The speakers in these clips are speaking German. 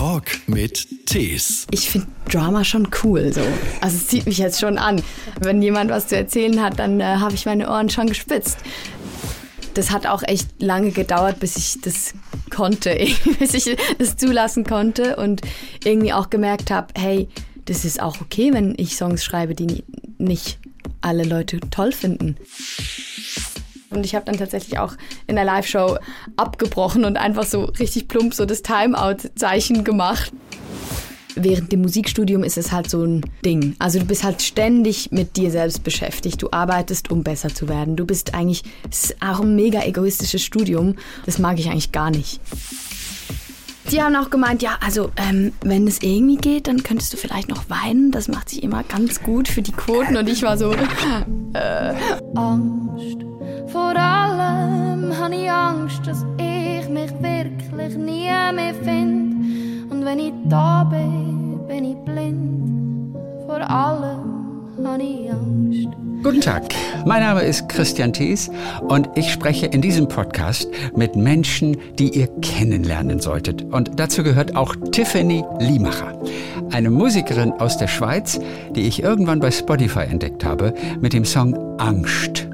Talk mit Tees. Ich finde Drama schon cool so. Also es zieht mich jetzt schon an. Wenn jemand was zu erzählen hat, dann äh, habe ich meine Ohren schon gespitzt. Das hat auch echt lange gedauert, bis ich das konnte, bis ich das zulassen konnte und irgendwie auch gemerkt habe, hey, das ist auch okay, wenn ich Songs schreibe, die nicht alle Leute toll finden. Und ich habe dann tatsächlich auch in der Live-Show abgebrochen und einfach so richtig plump so das Timeout-Zeichen gemacht. Während dem Musikstudium ist es halt so ein Ding. Also du bist halt ständig mit dir selbst beschäftigt. Du arbeitest, um besser zu werden. Du bist eigentlich, es ist auch ein mega egoistisches Studium. Das mag ich eigentlich gar nicht. Die haben auch gemeint, ja, also ähm, wenn es irgendwie geht, dann könntest du vielleicht noch weinen. Das macht sich immer ganz gut für die Quoten. Und ich war so, äh. Angst. Vor allem habe ich Angst, dass ich mich wirklich nie mehr finde. Und wenn ich da bin, bin ich blind. Vor allem. Guten Tag, mein Name ist Christian Thees und ich spreche in diesem Podcast mit Menschen, die ihr kennenlernen solltet. Und dazu gehört auch Tiffany Liemacher, eine Musikerin aus der Schweiz, die ich irgendwann bei Spotify entdeckt habe mit dem Song Angst,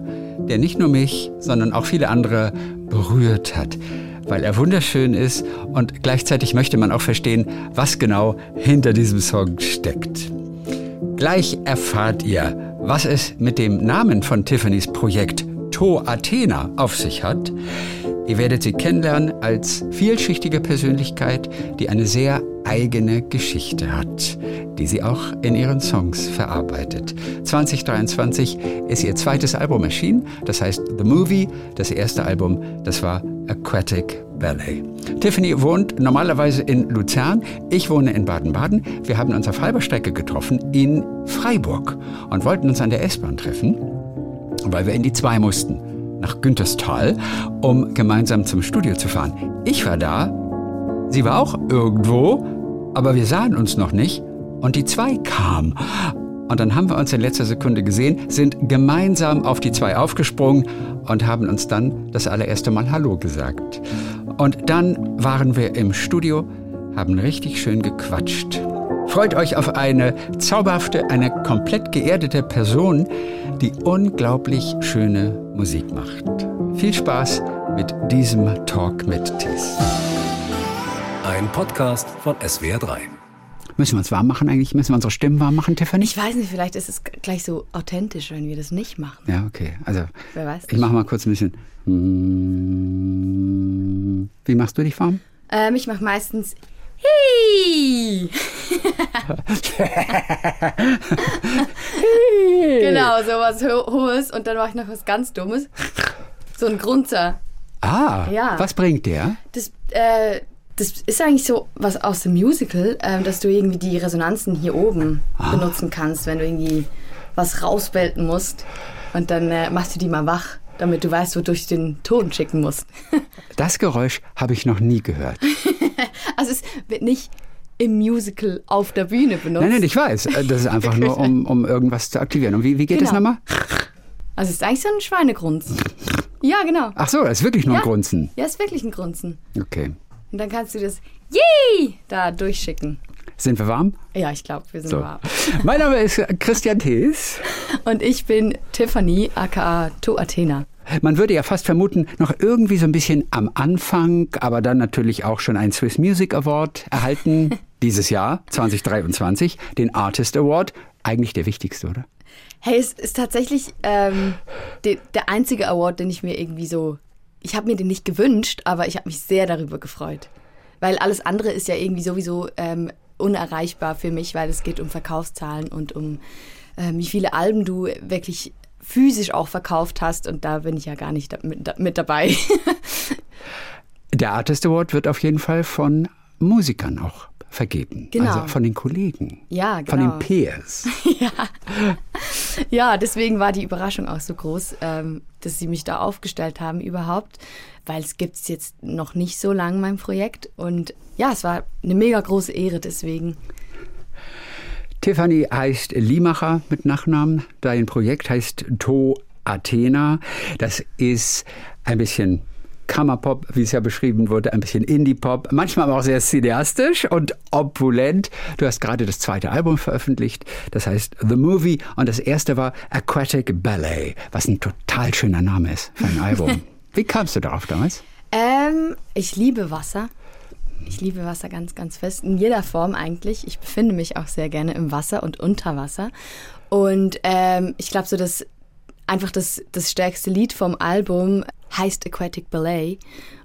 der nicht nur mich, sondern auch viele andere berührt hat weil er wunderschön ist und gleichzeitig möchte man auch verstehen, was genau hinter diesem Song steckt. Gleich erfahrt ihr, was es mit dem Namen von Tiffany's Projekt To Athena auf sich hat. Ihr werdet sie kennenlernen als vielschichtige Persönlichkeit, die eine sehr eigene Geschichte hat, die sie auch in ihren Songs verarbeitet. 2023 ist ihr zweites Album erschienen, das heißt The Movie. Das erste Album, das war Aquatic Ballet. Tiffany wohnt normalerweise in Luzern, ich wohne in Baden-Baden. Wir haben uns auf halber Strecke getroffen in Freiburg und wollten uns an der S-Bahn treffen, weil wir in die zwei mussten, nach Günterstal, um gemeinsam zum Studio zu fahren. Ich war da, sie war auch irgendwo, aber wir sahen uns noch nicht und die zwei kam. Und dann haben wir uns in letzter Sekunde gesehen, sind gemeinsam auf die zwei aufgesprungen und haben uns dann das allererste Mal Hallo gesagt. Und dann waren wir im Studio, haben richtig schön gequatscht. Freut euch auf eine zauberhafte, eine komplett geerdete Person, die unglaublich schöne Musik macht. Viel Spaß mit diesem Talk mit Tis. Ein Podcast von SWR3. Müssen wir uns warm machen eigentlich? Müssen wir unsere Stimmen warm machen, Tiffany? Ich weiß nicht, vielleicht ist es gleich so authentisch, wenn wir das nicht machen. Ja, okay. Also, Wer weiß ich mache mal kurz ein bisschen. Wie machst du dich warm? Ähm, ich mache meistens Hi! genau, so was Ho Hohes und dann mache ich noch was ganz Dummes. So ein Grunzer. Ah, Ja. was bringt der? Das, äh, das ist eigentlich so was aus dem Musical, ähm, dass du irgendwie die Resonanzen hier oben benutzen kannst, wenn du irgendwie was rausbelten musst. Und dann äh, machst du die mal wach, damit du weißt, wodurch du den Ton schicken musst. Das Geräusch habe ich noch nie gehört. Also es wird nicht im Musical auf der Bühne benutzt. Nein, nein, ich weiß. Äh, Das ist einfach nur, um, um irgendwas zu aktivieren. Und wie, wie geht das Genau. nochmal? Also es ist eigentlich so ein Schweinegrunz. Ja, genau. Ach so, das ist wirklich nur ein Ja. Grunzen. Ja, ist wirklich ein Grunzen. Okay. Und dann kannst du das Yay da durchschicken. Sind wir warm? Ja, ich glaube, wir sind So. warm. Mein Name ist Christian Thees. Und ich bin Tiffany, aka To Athena. Man würde ja fast vermuten, noch irgendwie so ein bisschen am Anfang, aber dann natürlich auch schon einen Swiss Music Award erhalten. dieses Jahr, 2023, den Artist Award. Eigentlich der wichtigste, oder? Hey, es ist tatsächlich ähm, de, der einzige Award, den ich mir irgendwie so. Ich habe mir den nicht gewünscht, aber ich habe mich sehr darüber gefreut. Weil alles andere ist ja irgendwie sowieso ähm, unerreichbar für mich, weil es geht um Verkaufszahlen und um ähm, wie viele Alben du wirklich physisch auch verkauft hast. Und da bin ich ja gar nicht da, mit, da, mit dabei. Der Artist Award wird auf jeden Fall von Musikern auch vergeben. Genau. Also von den Kollegen. Ja, Von genau. den Peers. Ja, deswegen war die Überraschung auch so groß, ähm, dass sie mich da aufgestellt haben überhaupt, weil es gibt es jetzt noch nicht so lange, mein Projekt. Und ja, es war eine mega große Ehre deswegen. Tiffany heißt Liemacher mit Nachnamen. Dein Projekt heißt To Athena. Das ist ein bisschen Kammerpop, wie es ja beschrieben wurde, ein bisschen Indie-Pop, manchmal aber auch sehr cineastisch und opulent. Du hast gerade das zweite Album veröffentlicht, das heißt The Movie und das erste war Aquatic Ballet, was ein total schöner Name ist für ein Album. wie kamst du darauf damals? Ähm, ich liebe Wasser. Ich liebe Wasser ganz, ganz fest. In jeder Form eigentlich. Ich befinde mich auch sehr gerne im Wasser und unter Wasser. Und ähm, ich glaube, so das einfach das, das stärkste Lied vom Album heißt Aquatic Ballet.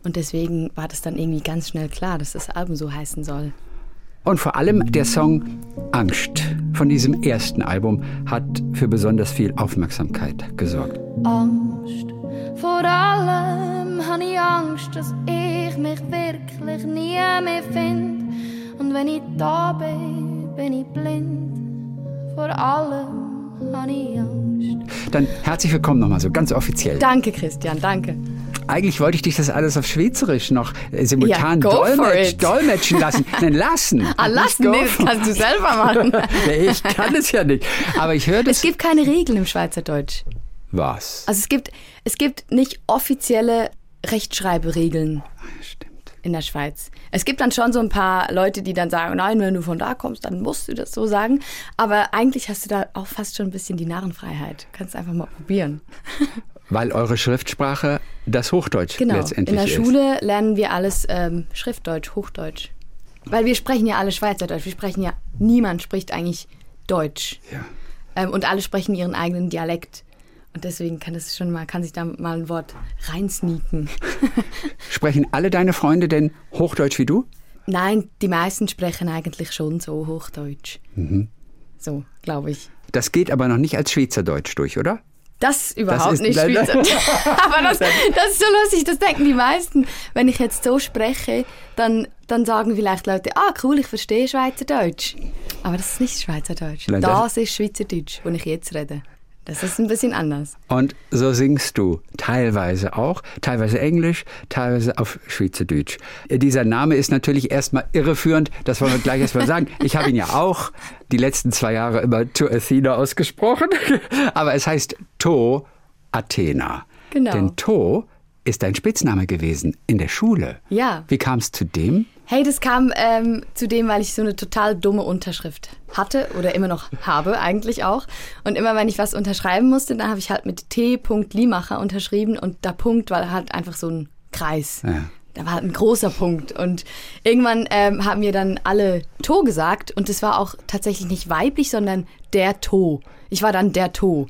Und deswegen war das dann irgendwie ganz schnell klar, dass das Album so heißen soll. Und vor allem der Song Angst von diesem ersten Album hat für besonders viel Aufmerksamkeit gesorgt. Angst, vor allem habe ich Angst, dass ich mich wirklich nie mehr finde. Und wenn ich da bin, bin ich blind. Vor allem. Dann herzlich willkommen nochmal so ganz offiziell. Danke, Christian, danke. Eigentlich wollte ich dich das alles auf Schweizerisch noch äh, simultan Ja, dolmetsch, dolmetschen lassen. Nein, lassen. Ah, lassen, nee, das kannst du selber machen. Nee, ich kann es ja nicht. Aber ich höre das. Es gibt keine Regeln im Schweizerdeutsch. was? Also es gibt, es gibt nicht offizielle Rechtschreiberegeln Stimmt. In der Schweiz. Es gibt dann schon so ein paar Leute, die dann sagen, nein, wenn du von da kommst, dann musst du das so sagen. Aber eigentlich hast du da auch fast schon ein bisschen die Narrenfreiheit. Du kannst einfach mal probieren. Weil eure Schriftsprache das Hochdeutsch Genau. letztendlich In der ist. Schule lernen wir alles ähm, Schriftdeutsch, Hochdeutsch. Weil wir sprechen ja alle Schweizerdeutsch. Wir sprechen ja, niemand spricht eigentlich Deutsch. Ja. Ähm, und alle sprechen ihren eigenen Dialekt. Und deswegen kann das schon mal, kann sich da mal ein Wort reinsneaken. Sprechen alle deine Freunde denn Hochdeutsch wie du? Nein, die meisten sprechen eigentlich schon so Hochdeutsch. Mhm. So, glaube ich. Das geht aber noch nicht als Schweizerdeutsch durch, oder? Das überhaupt ist- nicht. Schweizerdeutsch. Aber das, das ist so lustig, das denken die meisten. Wenn ich jetzt so spreche, dann, dann sagen vielleicht Leute, ah cool, ich verstehe Schweizerdeutsch. Aber das ist nicht Schweizerdeutsch. Nein, das- das ist Schweizerdeutsch, wo ich jetzt rede. Das ist ein bisschen anders. Und so singst du teilweise auch, teilweise Englisch, teilweise auf Schweizerdeutsch. Dieser Name ist natürlich erstmal irreführend, das wollen wir gleich erstmal sagen. Ich habe ihn ja auch die letzten zwei Jahre immer To Athena ausgesprochen, aber es heißt To Athena. Genau. Denn To ist dein Spitzname gewesen in der Schule. Ja. Wie kam es zu dem? Hey, das kam ähm, zu dem, weil ich so eine total dumme Unterschrift hatte oder immer noch habe eigentlich auch. Und immer wenn ich was unterschreiben musste, dann habe ich halt mit T. Limacher unterschrieben und der Punkt war halt einfach so ein Kreis. Ja. Da war halt ein großer Punkt. Und irgendwann ähm, haben mir dann alle To gesagt und es war auch tatsächlich nicht weiblich, sondern der To. Ich war dann der To.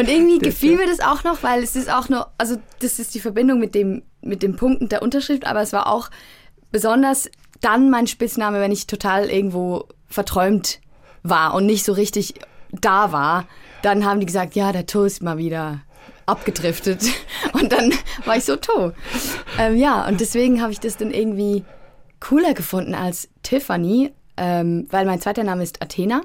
Und irgendwie gefiel mir das auch noch, weil es ist auch nur, also das ist die Verbindung mit dem, mit dem Punkt und der Unterschrift, aber es war auch besonders dann mein Spitzname, wenn ich total irgendwo verträumt war und nicht so richtig da war. Dann haben die gesagt, ja, der To ist mal wieder abgedriftet. Und dann war ich so To. Ähm, ja, und deswegen habe ich das dann irgendwie cooler gefunden als Tiffany, ähm, weil mein zweiter Name ist Athena.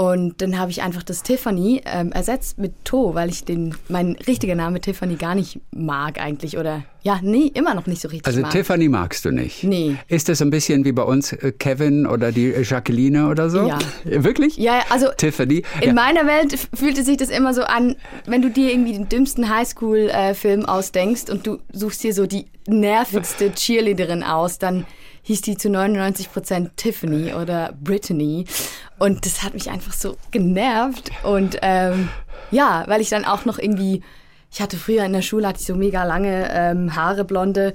Und dann habe ich einfach das Tiffany ähm, ersetzt mit To, weil ich den, mein richtiger Name Tiffany gar nicht mag eigentlich. Oder ja, nee, immer noch nicht so richtig Also mag. Tiffany magst du nicht? Nee. Ist das ein bisschen wie bei uns äh, Kevin oder die äh, Jacqueline oder so? Ja. Äh, Wirklich? Ja, also Tiffany? in ja. meiner Welt fühlte sich das immer so an, wenn du dir irgendwie den dümmsten Highschool-Film ausdenkst und du suchst dir so die nervigste Cheerleaderin aus, dann hieß die zu 99 Prozent Tiffany oder Brittany. Und das hat mich einfach so genervt. Und ähm, ja, weil ich dann auch noch irgendwie, ich hatte früher in der Schule, hatte ich so mega lange ähm, Haare, blonde.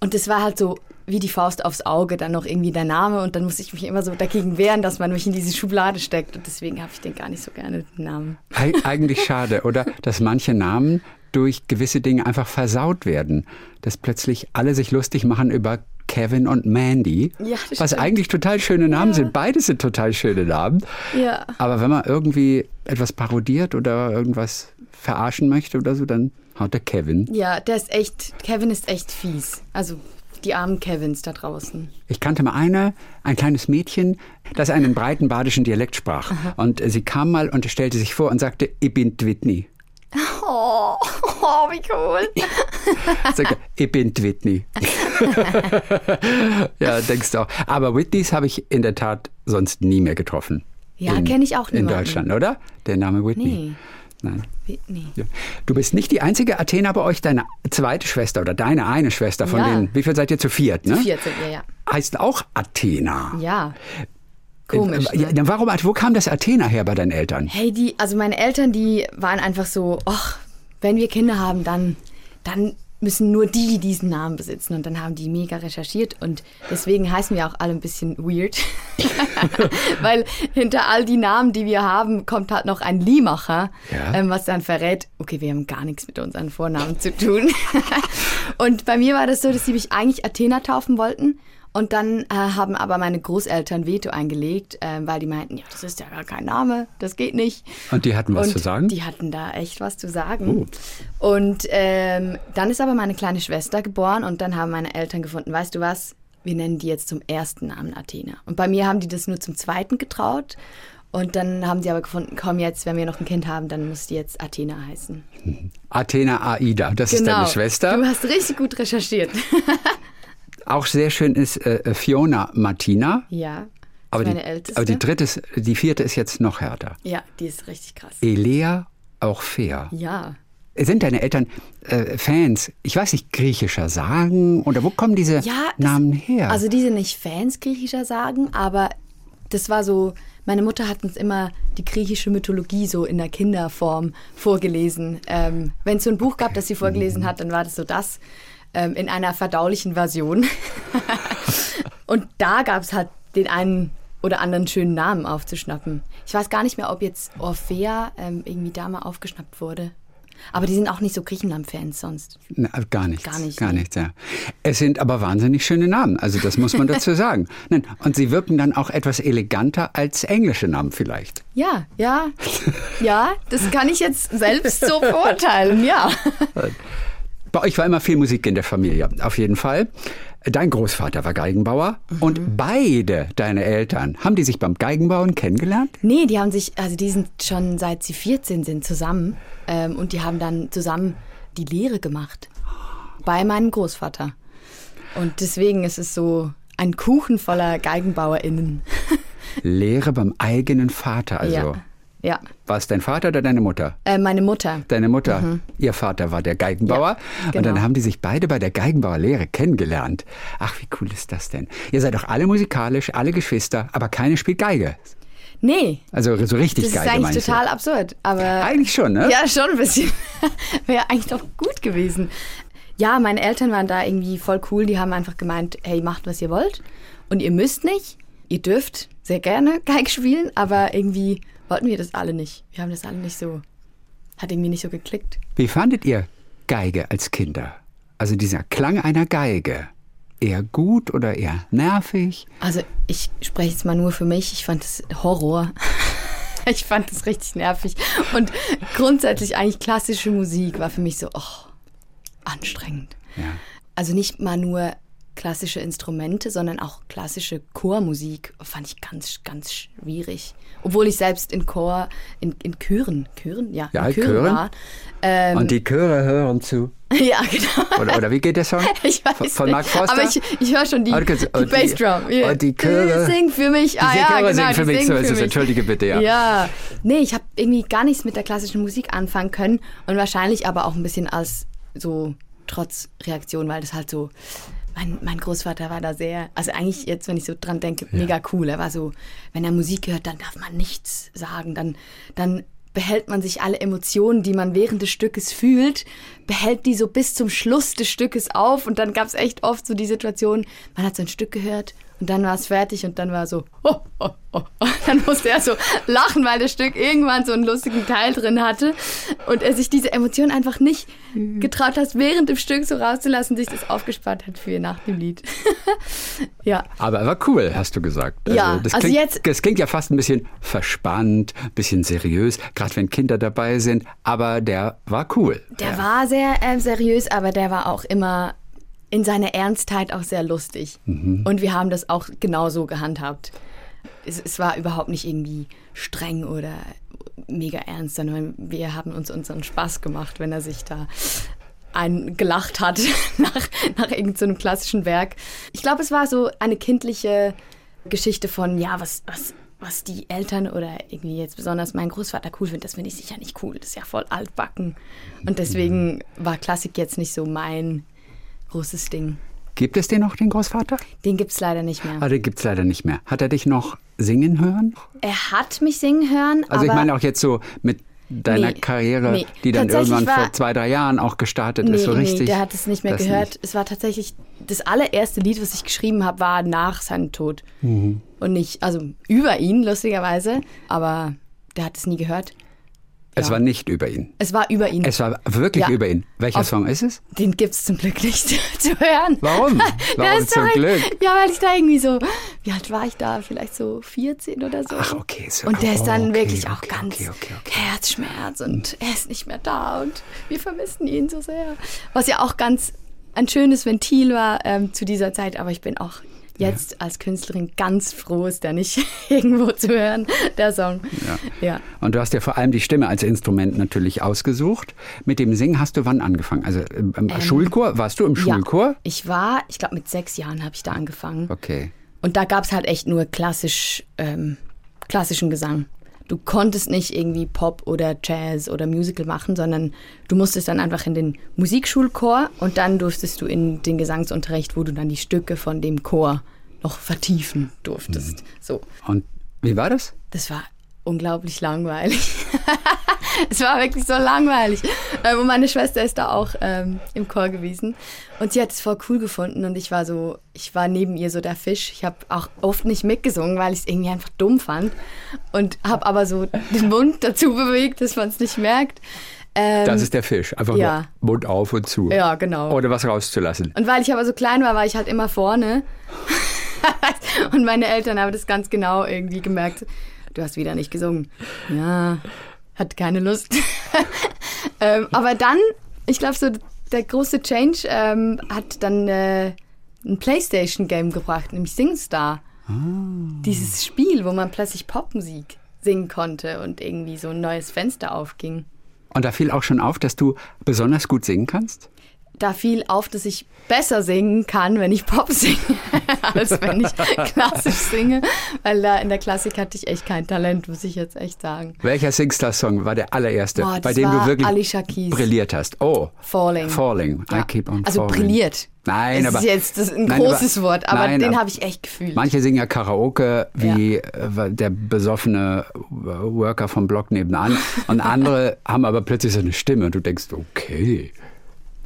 Und das war halt so wie die Faust aufs Auge, dann noch irgendwie der Name. Und dann musste ich mich immer so dagegen wehren, dass man mich in diese Schublade steckt. Und deswegen habe ich den gar nicht so gerne, den Namen. Eig eigentlich schade, oder? Dass manche Namen durch gewisse Dinge einfach versaut werden. Dass plötzlich alle sich lustig machen über Kevin und Mandy. Ja, was stimmt. eigentlich total schöne Namen sind. Beide sind total schöne Namen. Ja. Aber wenn man irgendwie etwas parodiert oder irgendwas verarschen möchte oder so, dann haut der Kevin. Ja, der ist echt, Kevin ist echt fies. Also die armen Kevins da draußen. Ich kannte mal eine, ein kleines Mädchen, das einen breiten badischen Dialekt sprach. Und sie kam mal und stellte sich vor und sagte, ich bin Whitney. Oh, oh wie cool. Sagte, ich bin Whitney. ja, denkst du auch. Aber Whitneys habe ich in der Tat sonst nie mehr getroffen. Ja, In- kenn ich auch In niemanden. Deutschland, oder? Der Name Whitney. Nee. Nein. Wie, nee. Ja. Du bist nicht die einzige Athena bei euch, deine zweite Schwester oder deine eine Schwester von Ja. denen. Wie viel seid ihr zu viert, ne? 14, ja, ja. Heißt auch Athena. Ja. Komisch. Äh, ja, Ne? dann warum, wo kam das Athena her bei deinen Eltern? Hey, die, also meine Eltern, die waren einfach so, ach, wenn wir Kinder haben, dann, dann müssen nur die diesen Namen besitzen. Und dann haben die mega recherchiert und deswegen heißen wir auch alle ein bisschen weird. Weil hinter all die Namen, die wir haben, kommt halt noch ein Liemacher, Ja. ähm, was dann verrät, okay, wir haben gar nichts mit unseren Vornamen zu tun. und bei mir war das so, dass sie mich eigentlich Athena taufen wollten. Und dann äh, haben aber meine Großeltern Veto eingelegt, ähm, weil die meinten, ja, das ist ja gar kein Name, das geht nicht. Und die hatten was und zu sagen? Die hatten da echt was zu sagen. Und ähm, dann ist aber meine kleine Schwester geboren und dann haben meine Eltern gefunden, weißt du was, wir nennen die jetzt zum ersten Namen Athena. Und bei mir haben die das nur zum zweiten getraut. Und dann haben sie aber gefunden, komm jetzt, wenn wir noch ein Kind haben, dann muss die jetzt Athena heißen. Athena Aida, das ist deine Schwester. Genau. Du hast richtig gut recherchiert. Auch sehr schön ist äh, Fiona Martina. ja. Aber meine die, älteste. aber die dritte, ist, die vierte ist jetzt noch härter. ja, die ist richtig krass. Elea auch fair. Ja. Sind deine Eltern äh, Fans, ich weiß nicht, griechischer Sagen? Oder wo kommen diese Ja, das- Namen her? Also die sind nicht Fans griechischer Sagen, aber das war so, meine Mutter hat uns immer die griechische Mythologie so in der Kinderform vorgelesen. Ähm, Wenn es so ein Buch gab, das sie vorgelesen hat, dann war das so das ähm, in einer verdaulichen Version. Und da gab es halt den einen oder anderen schönen Namen aufzuschnappen. Ich weiß gar nicht mehr, ob jetzt Orphea ähm, irgendwie da mal aufgeschnappt wurde. Aber die sind auch nicht so Griechenland-Fans sonst. Na, gar nichts. Gar nicht, Gar nee. nichts, ja. Es sind aber wahnsinnig schöne Namen, also das muss man dazu sagen. Nein, und sie wirken dann auch etwas eleganter als englische Namen vielleicht. Ja, ja, ja, das kann ich jetzt selbst so beurteilen, ja. Bei euch war immer viel Musik in der Familie, auf jeden Fall. Dein Großvater war Geigenbauer Mhm. und beide deine Eltern, haben die sich beim Geigenbauen kennengelernt? Nee, die haben sich, also die sind schon seit sie 14 sind zusammen ähm, und die haben dann zusammen die Lehre gemacht bei meinem Großvater. Und deswegen ist es so ein Kuchen voller GeigenbauerInnen. Lehre beim eigenen Vater, also. Ja, ja. War es dein Vater oder deine Mutter? Äh, meine Mutter. Deine Mutter, ihr Vater war der Geigenbauer. Ja, Und dann genau. haben die sich beide bei der Geigenbauerlehre kennengelernt. Ach, wie cool ist das denn? Ihr seid doch alle musikalisch, alle Geschwister, aber keine spielt Geige. Nee, Also so richtig das ist Geige eigentlich total absurd. Aber du? Eigentlich schon, ne? Ja, schon ein bisschen. Wäre eigentlich doch gut gewesen. Ja, meine Eltern waren da irgendwie voll cool. Die haben einfach gemeint, hey, macht, was ihr wollt. Und ihr müsst nicht. Ihr dürft sehr gerne Geige spielen, aber irgendwie wollten wir das alle nicht. Wir haben das alle nicht so, hat irgendwie nicht so geklickt. Wie fandet ihr Geige als Kinder? Also dieser Klang einer Geige. Eher gut oder eher nervig? Also ich spreche jetzt mal nur für mich. Ich fand das Horror. Ich fand das richtig nervig. Und grundsätzlich eigentlich klassische Musik war für mich so, oh, anstrengend. Ja. Also nicht mal nur klassische Instrumente, sondern auch klassische Chormusik fand ich ganz, ganz schwierig. Obwohl ich selbst in Chor, in, in Chören, Chören? Ja, Ja, in Chören, Chören. war. Ähm, Und die Chöre hören zu. ja, genau. Oder, oder wie geht der Song? Ich weiß von, von. Mark Forster? Aber ich, ich höre schon die, Ah, die die- Bassdrum. Ja. und die Chöre- Sing für mich. Ah, Die ja, Chöre genau, singen die für mich, singen so ist für es. Entschuldige bitte, ja. Ja. Nee, ich habe irgendwie gar nichts mit der klassischen Musik anfangen können und wahrscheinlich aber auch ein bisschen als so trotz Reaktion, weil das halt so mein, mein Großvater war da sehr, also eigentlich jetzt, wenn ich so dran denke, mega cool. Er war so, wenn er Musik hört, dann darf man nichts sagen, dann, dann behält man sich alle Emotionen, die man während des Stückes fühlt, behält die so bis zum Schluss des Stückes auf. Und dann gab es echt oft so die Situation, man hat so ein Stück gehört und dann war es fertig und dann war so, oh, oh, oh. Und dann musste er so lachen, weil das Stück irgendwann so einen lustigen Teil drin hatte und er sich diese Emotion einfach nicht getraut hat, während dem Stück so rauszulassen, sich das aufgespart hat für nach dem Lied. ja. Aber er war cool, hast du gesagt. Ja, das also klingt, jetzt- Das klingt ja fast ein bisschen verspannt, ein bisschen seriös, gerade wenn Kinder dabei sind. Aber der war cool. Der war sehr äh, seriös, aber der war auch immer in seiner Ernstheit auch sehr lustig. Und wir haben das auch genauso gehandhabt. Es, es war überhaupt nicht irgendwie streng oder mega ernst, sondern wir haben uns unseren Spaß gemacht, wenn er sich da ein gelacht hat nach, nach irgendeinem so einem klassischen Werk. Ich glaube, es war so eine kindliche Geschichte von, ja, was, was was die Eltern oder irgendwie jetzt besonders mein Großvater cool findet, das finde ich sicher nicht cool. Das ist ja voll altbacken. Und deswegen war Klassik jetzt nicht so mein großes Ding. Gibt es den noch, den Großvater? Den gibt es leider nicht mehr. Ah, den gibt es leider nicht mehr. Hat er dich noch singen hören? Er hat mich singen hören. Also ich meine auch jetzt so mit deiner Nee, Karriere, nee. die dann irgendwann war- vor zwei, drei Jahren auch gestartet Nee, ist, so richtig. nee, der hat es nicht mehr gehört. nicht. Es war tatsächlich das allererste Lied, was ich geschrieben habe, war nach seinem Tod. Mhm. Und nicht, also über ihn, lustigerweise. Aber der hat es nie gehört. Es war nicht über ihn. Es war über ihn. Es war wirklich Ja. über ihn. Welcher Auf- Song ist es? Den gibt es zum Glück nicht zu hören. Warum? Warum ist zum doch- Glück? Ja, weil ich da irgendwie so, wie alt war ich da? Vielleicht so 14 oder so. Ach, okay, so- Und der ist dann okay, wirklich auch okay, ganz okay, okay, okay. Herzschmerz und er ist nicht mehr da und wir vermissen ihn so sehr. Was ja auch ganz ein schönes Ventil war ähm, zu dieser Zeit, aber ich bin auch jetzt als Künstlerin ganz froh, ist der nicht irgendwo zu hören, der Song. Ja. ja. Und du hast ja vor allem die Stimme als Instrument natürlich ausgesucht. Mit dem Singen hast du wann angefangen? Also im, im Schulchor? Warst du im Schulchor? Ja, ich war, ich glaube mit sechs Jahren habe ich da angefangen. Okay. Und da gab es halt echt nur klassisch, ähm, klassischen Gesang. Du konntest nicht irgendwie Pop oder Jazz oder Musical machen, sondern du musstest dann einfach in den Musikschulchor und dann durftest du in den Gesangsunterricht, wo du dann die Stücke von dem Chor noch vertiefen durftest. So, Und wie war das? das war unglaublich langweilig. es war wirklich so langweilig. Ähm, Und meine Schwester ist da auch ähm, im Chor gewesen. Und sie hat es voll cool gefunden. Und ich war so, ich war neben ihr so der Fisch. Ich habe auch oft nicht mitgesungen, weil ich es irgendwie einfach dumm fand. Und habe aber so den Mund dazu bewegt, dass man es nicht merkt. Ähm, Das ist der Fisch. Einfach ja. nur Mund auf und zu. Ja, genau. Ohne was rauszulassen. Und weil ich aber so klein war, war ich halt immer vorne. und meine Eltern haben das ganz genau irgendwie gemerkt. Du hast wieder nicht gesungen. Ja, hat keine Lust. ähm, aber dann, ich glaube, so der große Change ähm, hat dann äh, ein Playstation-Game gebracht, nämlich SingStar. Dieses Spiel, wo man plötzlich Popmusik singen konnte und irgendwie so ein neues Fenster aufging. Und da fiel auch schon auf, dass du besonders gut singen kannst? Da fiel auf, dass ich besser singen kann, wenn ich Pop singe, als wenn ich klassisch singe. Weil da in der Klassik hatte ich echt kein Talent, muss ich jetzt echt sagen. Welcher Singstar-Song war der allererste, Boah, das bei dem du wirklich brilliert hast? Oh, Falling. Falling. I Ja. keep on also falling. brilliert. Nein, das aber ist jetzt das ist ein nein, großes aber- Wort, aber nein, den habe ich echt gefühlt. Manche singen ja Karaoke wie äh, der besoffene Worker vom Block nebenan und andere haben aber plötzlich so eine Stimme und du denkst, okay.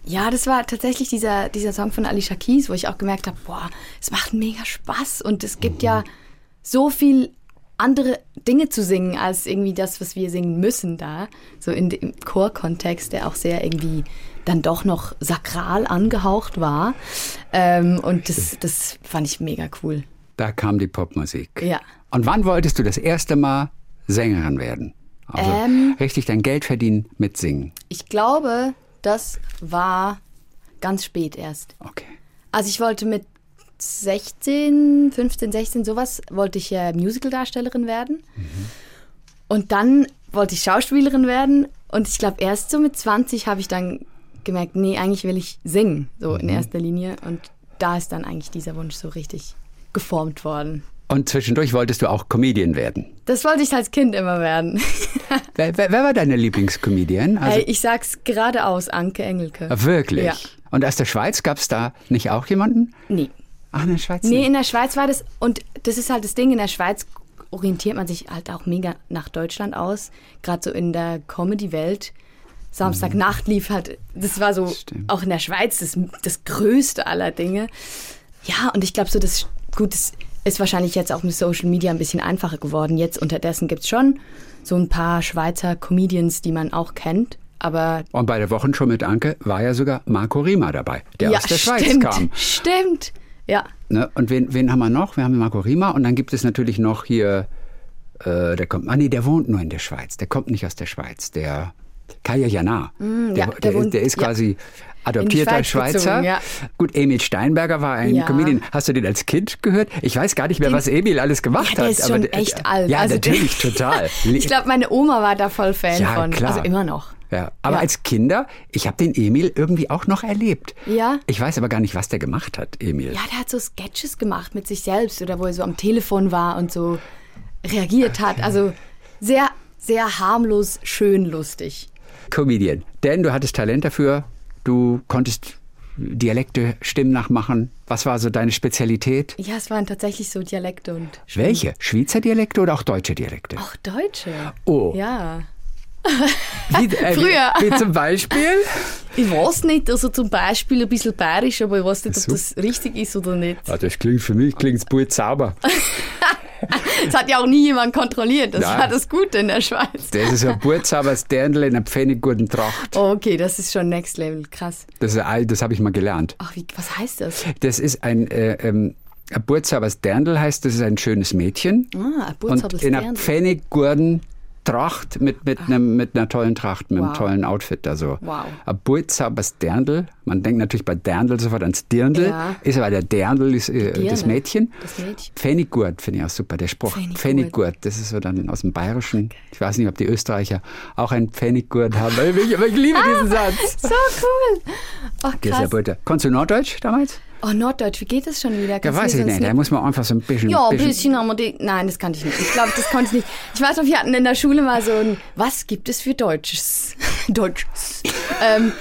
Ja, das war tatsächlich dieser, dieser Song von Alicia Keys, wo ich auch gemerkt habe, boah, es macht mega Spaß und es gibt ja so viel andere Dinge zu singen als irgendwie das, was wir singen müssen da. So in dem Chorkontext, der auch sehr irgendwie dann doch noch sakral angehaucht war. Ähm, und das, das fand ich mega cool. Da kam die Popmusik. Ja. Und wann wolltest du das erste Mal Sängerin werden? Also Ähm. richtig dein Geld verdienen mit Singen. Ich glaube, das war ganz spät erst. Okay. Also ich wollte mit 16, 15, 16, sowas, wollte ich äh, Musicaldarstellerin werden. Und dann wollte ich Schauspielerin werden. Und ich glaube, erst so mit 20 habe ich dann gemerkt, nee, eigentlich will ich singen, so in erster Linie. Und da ist dann eigentlich dieser Wunsch so richtig geformt worden. Und zwischendurch wolltest du auch Comedian werden. Das wollte ich als Kind immer werden. Wer, wer, wer war deine Lieblingscomedian? Also, Hey, ich sag's geradeaus, Anke Engelke. wirklich? Ja. Und aus der Schweiz gab es da nicht auch jemanden? Nee. Ach, in der Schweiz Nee, nicht. in der Schweiz war das, und das ist halt das Ding, in der Schweiz orientiert man sich halt auch mega nach Deutschland aus. Gerade so in der Comedy-Welt. Samstagnacht lief halt, das war so Stimmt. auch in der Schweiz das, das Größte aller Dinge. Ja, und ich glaube so, das, gut, das ist wahrscheinlich jetzt auch mit Social Media ein bisschen einfacher geworden. Jetzt unterdessen gibt es schon so ein paar Schweizer Comedians, die man auch kennt. Aber Und bei der Wochenshow mit Anke war ja sogar Marco Rima dabei, der ja, aus der Schweiz stimmt, kam. Stimmt. Ja. Ne? Und wen, wen haben wir noch? Wir haben Marco Rima und dann gibt es natürlich noch hier, äh, der kommt, ah nee, der wohnt nur in der Schweiz, der kommt nicht aus der Schweiz, der Kaya Jana. der, Mm, ja, der der, wohnt- ist, der ist quasi adoptierter Schweiz Schweizer. gezogen, ja. Gut, Emil Steinberger war ein Ja. Comedian. Hast du den als Kind gehört? Ich weiß gar nicht mehr, was Emil alles gemacht Ja, der hat. ist schon der- echt alt. Ja, Also natürlich, total. Ich glaube, meine Oma war da voll Fan Ja, von. klar. Also immer noch. Ja, aber Ja. als Kinder, ich habe den Emil irgendwie auch noch erlebt. Ja. Ich weiß aber gar nicht, was der gemacht hat, Emil. Ja, der hat so Sketches gemacht mit sich selbst oder wo er so am Telefon war und so reagiert hat. Also sehr, sehr harmlos, schön lustig. Comedian. Denn du hattest Talent dafür. Du konntest Dialekte, Stimmen nachmachen. Was war so deine Spezialität? Ja, es waren tatsächlich so Dialekte und Welche? Schweizer Dialekte oder auch deutsche Dialekte? auch Deutsche. Oh. Ja. Wie, äh, Früher. Wie, wie zum Beispiel? Ich weiß nicht, also zum Beispiel ein bisschen bayerisch, aber ich weiß nicht, ob So. das richtig ist oder nicht. Ah, das klingt für mich klingt's gut sauber. Das hat ja auch nie jemand kontrolliert. Das Nein. war das Gute in der Schweiz. Das ist ein gut sauberes Dirndl in einer pfennig guten Tracht. Oh, okay, das ist schon Next Level. Krass. Das, ist ein- das habe ich mal gelernt. Ach, wie, was heißt das? Das ist ein, äh, ähm, ein Burtsabers Dirndl heißt, das ist ein schönes Mädchen. Ah, Und Burzabels in einer Dirndl. Tracht mit, mit, einem, mit einer tollen Tracht, mit einem Wow. tollen Outfit. Also Wow. ein Burtsabers Dirndl. Man denkt natürlich bei Dirndl sofort ans Dirndl. Ja. Ist aber der Dirndl ist äh, das Mädchen. das Mädchen. Pfenniggurt finde ich auch super, der Spruch. Pfenniggurt. Das ist so dann aus dem Bayerischen. Ich weiß nicht, ob die Österreicher auch einen Pfenniggurt haben. Aber ich, aber ich liebe diesen Satz. So cool. Ja krass. Konntest du Norddeutsch damals? Oh, Norddeutsch, wie geht das schon wieder? Ja, Kannst du weiß ich nicht. Da muss man einfach so ein bisschen. Ja, ein bisschen haben wir die. Nein, das kannte ich nicht. Ich glaube, das konnte ich nicht. Ich weiß noch, wir hatten in der Schule mal so ein, was gibt es für Deutsches? Deutsches. ähm,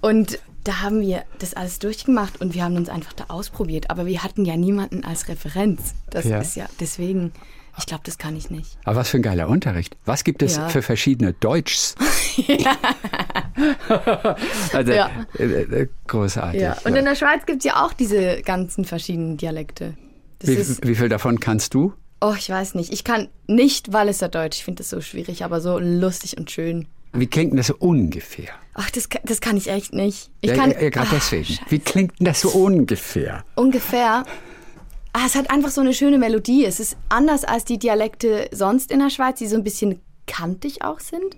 und da haben wir das alles durchgemacht und wir haben uns einfach da ausprobiert. Aber wir hatten ja niemanden als Referenz. Das Ja. ist ja, deswegen, ich glaube, das kann ich nicht. Aber was für ein geiler Unterricht. Was gibt es Ja. für verschiedene Deutschs? also, Ja. äh, äh, großartig. Ja. Und in der Schweiz gibt es ja auch diese ganzen verschiedenen Dialekte. Wie, wie viel davon kannst du? oh, ich weiß nicht. Ich kann nicht Walliser Deutsch. Ich finde das so schwierig, aber so lustig und schön. Wie klingt denn das so ungefähr? Ach, das, kann- das kann ich echt nicht. Ich ja, kann ja, gerade Ah, deswegen. Wie klingt denn das so ungefähr? ungefähr. Ah, es hat einfach so eine schöne Melodie. Es ist anders als die Dialekte sonst in der Schweiz, die so ein bisschen kantig auch sind.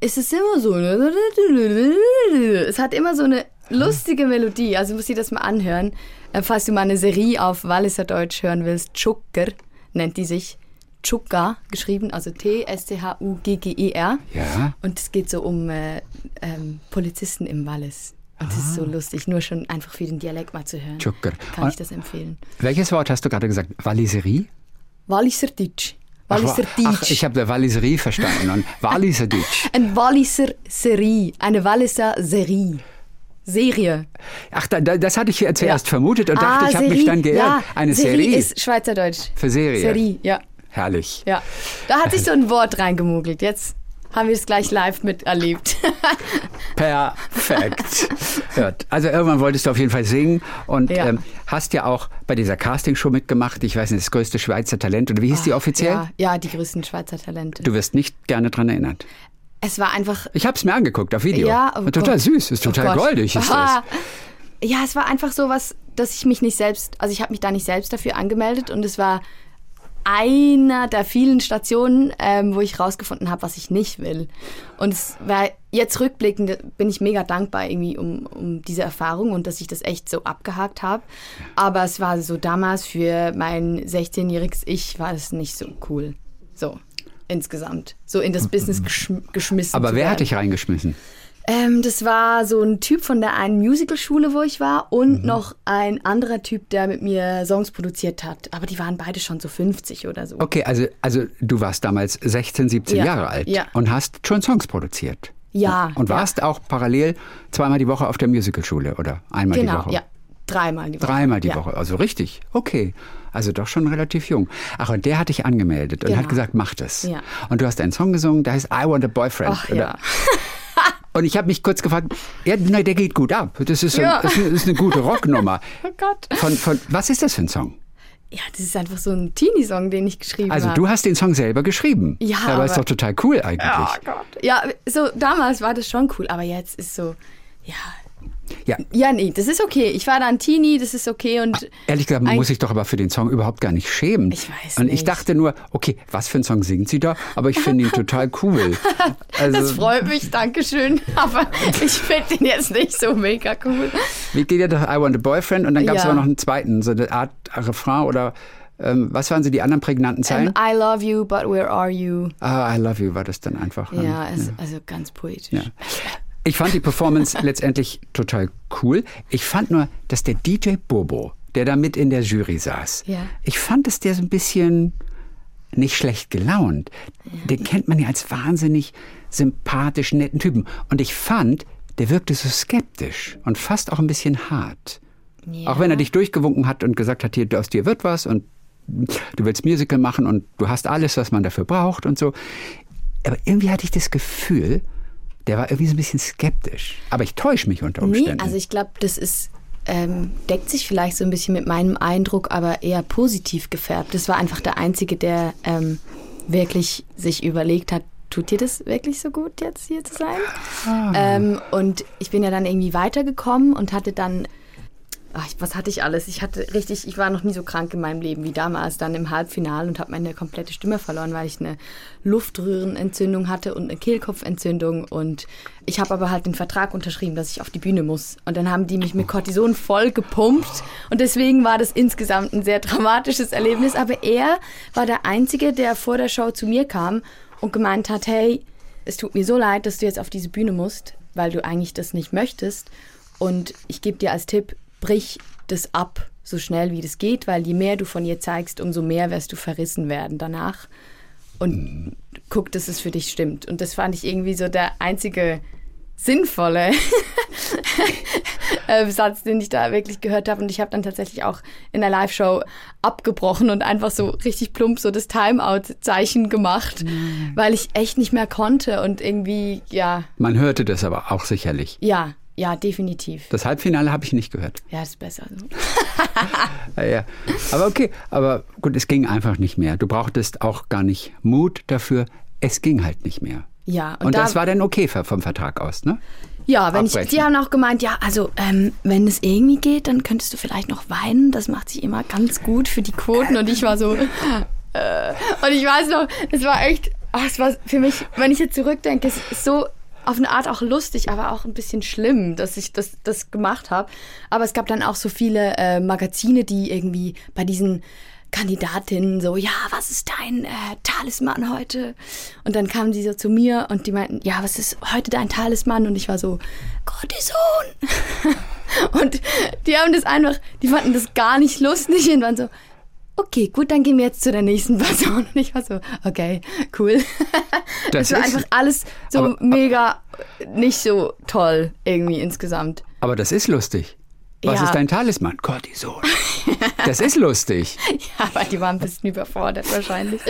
Es ist immer so. Es hat immer so eine lustige Melodie. Also muss ich das mal anhören. Äh, Falls du mal eine Serie auf Walliser Deutsch hören willst, Tschucker nennt die sich. Tschuka geschrieben, also T-S-C-H-U-G-G-E-R. Ja. Und es geht so um äh, ähm, Polizisten im Wallis. Und das ist so lustig, nur schon einfach für den Dialekt mal zu hören. Tschucker. Kann Und- ich das empfehlen. Welches Wort hast du gerade gesagt? Walliserie? Walliser Deutsch. Walliser ach, ach, Deutsch. ich habe Walliserie verstanden. Und Walliser Deutsch. Ein Walliser Serie. Eine Walliser Serie. Serie. Ach, da, da, das hatte ich zuerst vermutet und dachte, ah, ich habe mich dann geirrt. Ja, Eine Serie. Serie. ist Schweizerdeutsch. Für Serie. Serie, ja. Herrlich. ja. Da hat sich so ein Wort reingemogelt. Jetzt haben wir es gleich live miterlebt. Perfekt. also irgendwann wolltest du auf jeden Fall singen und Ja. ähm, hast ja auch bei dieser Castingshow mitgemacht. Ich weiß nicht, das größte Schweizer Talent. Oder wie hieß die offiziell? Ja, ja, die größten Schweizer Talente. Du wirst nicht gerne dran erinnert. Es war einfach Ich habe es mir angeguckt auf Video. Ja, oh total Gott. süß, ist Oh total Gott. goldig ist das. Ah. Ja, es war einfach so was, dass ich mich nicht selbst, also ich habe mich da nicht selbst dafür angemeldet und es war einer der vielen Stationen, ähm, wo ich rausgefunden habe, was ich nicht will. Und es war jetzt rückblickend bin ich mega dankbar irgendwie um, um diese Erfahrung und dass ich das echt so abgehakt habe. Aber es war so damals für mein 16-jähriges Ich war es nicht so cool. So insgesamt. So in das Business geschm geschmissen. Aber wer werden. hat dich reingeschmissen? Ähm, das war so ein Typ von der einen Musicalschule, wo ich war, Mhm. und noch ein anderer Typ, der mit mir Songs produziert hat. Aber die waren beide schon so 50 oder so. Okay, also, also du warst damals 16, 17 Ja, Jahre alt ja. und hast schon Songs produziert. Ja, Und ja. warst auch parallel zweimal die Woche auf der Musicalschule oder einmal die Genau, Woche? ja. Dreimal die Woche. Dreimal die ja. Woche, also richtig. Okay. Also doch schon relativ jung. Ach, und der hat dich angemeldet und Genau. hat gesagt, mach das. Ja. Und du hast einen Song gesungen, der heißt I Want a Boyfriend. Ach oder? ja. Und ich habe mich kurz gefragt, ja, nein, der geht gut ab. Das ist, Ja. ein, ist, eine, ist eine gute Rocknummer. Oh Gott. Von, von, was ist das für ein Song? Ja, das ist einfach so ein Teenie-Song, den ich geschrieben Also habe. du hast den Song selber geschrieben. Ja, aber ist aber- doch total cool eigentlich. Oh Gott. Ja, so damals war das schon cool, aber jetzt ist so, ja. Ja. Ja, nee, das ist okay. Ich war da ein Teenie, das ist okay und Ehrlich gesagt, man muss sich doch aber für den Song überhaupt gar nicht schämen. Ich weiß Und ich nicht. dachte nur, okay, was für einen Song singt sie da? Aber ich finde ihn total cool. Also, das freut mich, Dankeschön. Aber ich finde ihn jetzt nicht so mega cool. Wie geht ja doch I Want a Boyfriend und dann gab es Ja. aber noch einen zweiten, so eine Art Refrain oder ähm, was waren so die anderen prägnanten Zeilen? Um, I love you, but where are you? ah, I love you war das dann einfach. ähm, Ja, es, also ganz poetisch. Ja. Ich fand die Performance letztendlich total cool. Ich fand nur, dass der DJ Bobo, der da mit in der Jury saß, Ja. ich fand, dass der so ein bisschen nicht schlecht gelaunt. Den kennt man ja als wahnsinnig sympathisch netten Typen. Und ich fand, der wirkte so skeptisch und fast auch ein bisschen hart. Ja. Auch wenn er dich durchgewunken hat und gesagt hat, hier, aus dir wird was und du willst Musical machen und du hast alles, was man dafür braucht und so. Aber irgendwie hatte ich das Gefühl, der war irgendwie so ein bisschen skeptisch. Aber ich täusche mich unter Umständen. Nee, also ich glaube, das ist ähm, deckt sich vielleicht so ein bisschen mit meinem Eindruck, aber eher positiv gefärbt. Das war einfach der Einzige, der ähm, wirklich sich überlegt hat, tut dir das wirklich so gut, jetzt hier zu sein? Ah. Ähm, und ich bin ja dann irgendwie weitergekommen und hatte dann Ach, was hatte ich alles? Ich hatte richtig, ich war noch nie so krank in meinem Leben wie damals, dann im Halbfinale und habe meine komplette Stimme verloren, weil ich eine Luftröhrenentzündung hatte und eine Kehlkopfentzündung. Und ich habe aber halt den Vertrag unterschrieben, dass ich auf die Bühne muss. Und dann haben die mich mit Cortison voll gepumpt. Und deswegen war das insgesamt ein sehr dramatisches Erlebnis. Aber er war der Einzige, der vor der Show zu mir kam und gemeint hat, hey, es tut mir so leid, dass du jetzt auf diese Bühne musst, weil du eigentlich das nicht möchtest. Und ich gebe dir als Tipp, brich das ab, so schnell wie das geht, weil je mehr du von ihr zeigst, umso mehr wirst du verrissen werden danach. Und guck, dass es für dich stimmt. Und das fand ich irgendwie so der einzige sinnvolle äh, Satz, den ich da wirklich gehört habe. Und ich habe dann tatsächlich auch in der Live-Show abgebrochen und einfach so richtig plump so das Timeout-Zeichen gemacht, mhm. weil ich echt nicht mehr konnte und irgendwie, ja. Man hörte das aber auch sicherlich. Ja, ja, definitiv. Das Halbfinale habe ich nicht gehört. Ja, ist besser so. ja, ja. Aber okay, aber gut, es ging einfach nicht mehr. Du brauchtest auch gar nicht Mut dafür. Es ging halt nicht mehr. Ja. Und, und da, das war dann okay vom Vertrag aus, ne? Ja, wenn ich, die haben auch gemeint, ja, also ähm, wenn es irgendwie geht, dann könntest du vielleicht noch weinen. Das macht sich immer ganz gut für die Quoten. Und ich war so, äh, und ich weiß noch, es war echt, ach, es war für mich, wenn ich jetzt zurückdenke, es ist so auf eine Art auch lustig, aber auch ein bisschen schlimm, dass ich das, das gemacht habe. Aber es gab dann auch so viele äh, Magazine, die irgendwie bei diesen Kandidatinnen so, ja, was ist dein äh, Talisman heute? Und dann kamen sie so zu mir und die meinten, ja, was ist heute dein Talisman? Und ich war so, Cortison. und die haben das einfach, die fanden das gar nicht lustig und waren so, okay, gut, dann gehen wir jetzt zu der nächsten Person. Und ich war so, okay, cool. Das, das war einfach alles so aber, mega nicht so toll irgendwie insgesamt. Aber das ist lustig. Was ja. ist dein Talisman? Cortison. Das ist lustig. ja, aber die waren ein bisschen überfordert wahrscheinlich.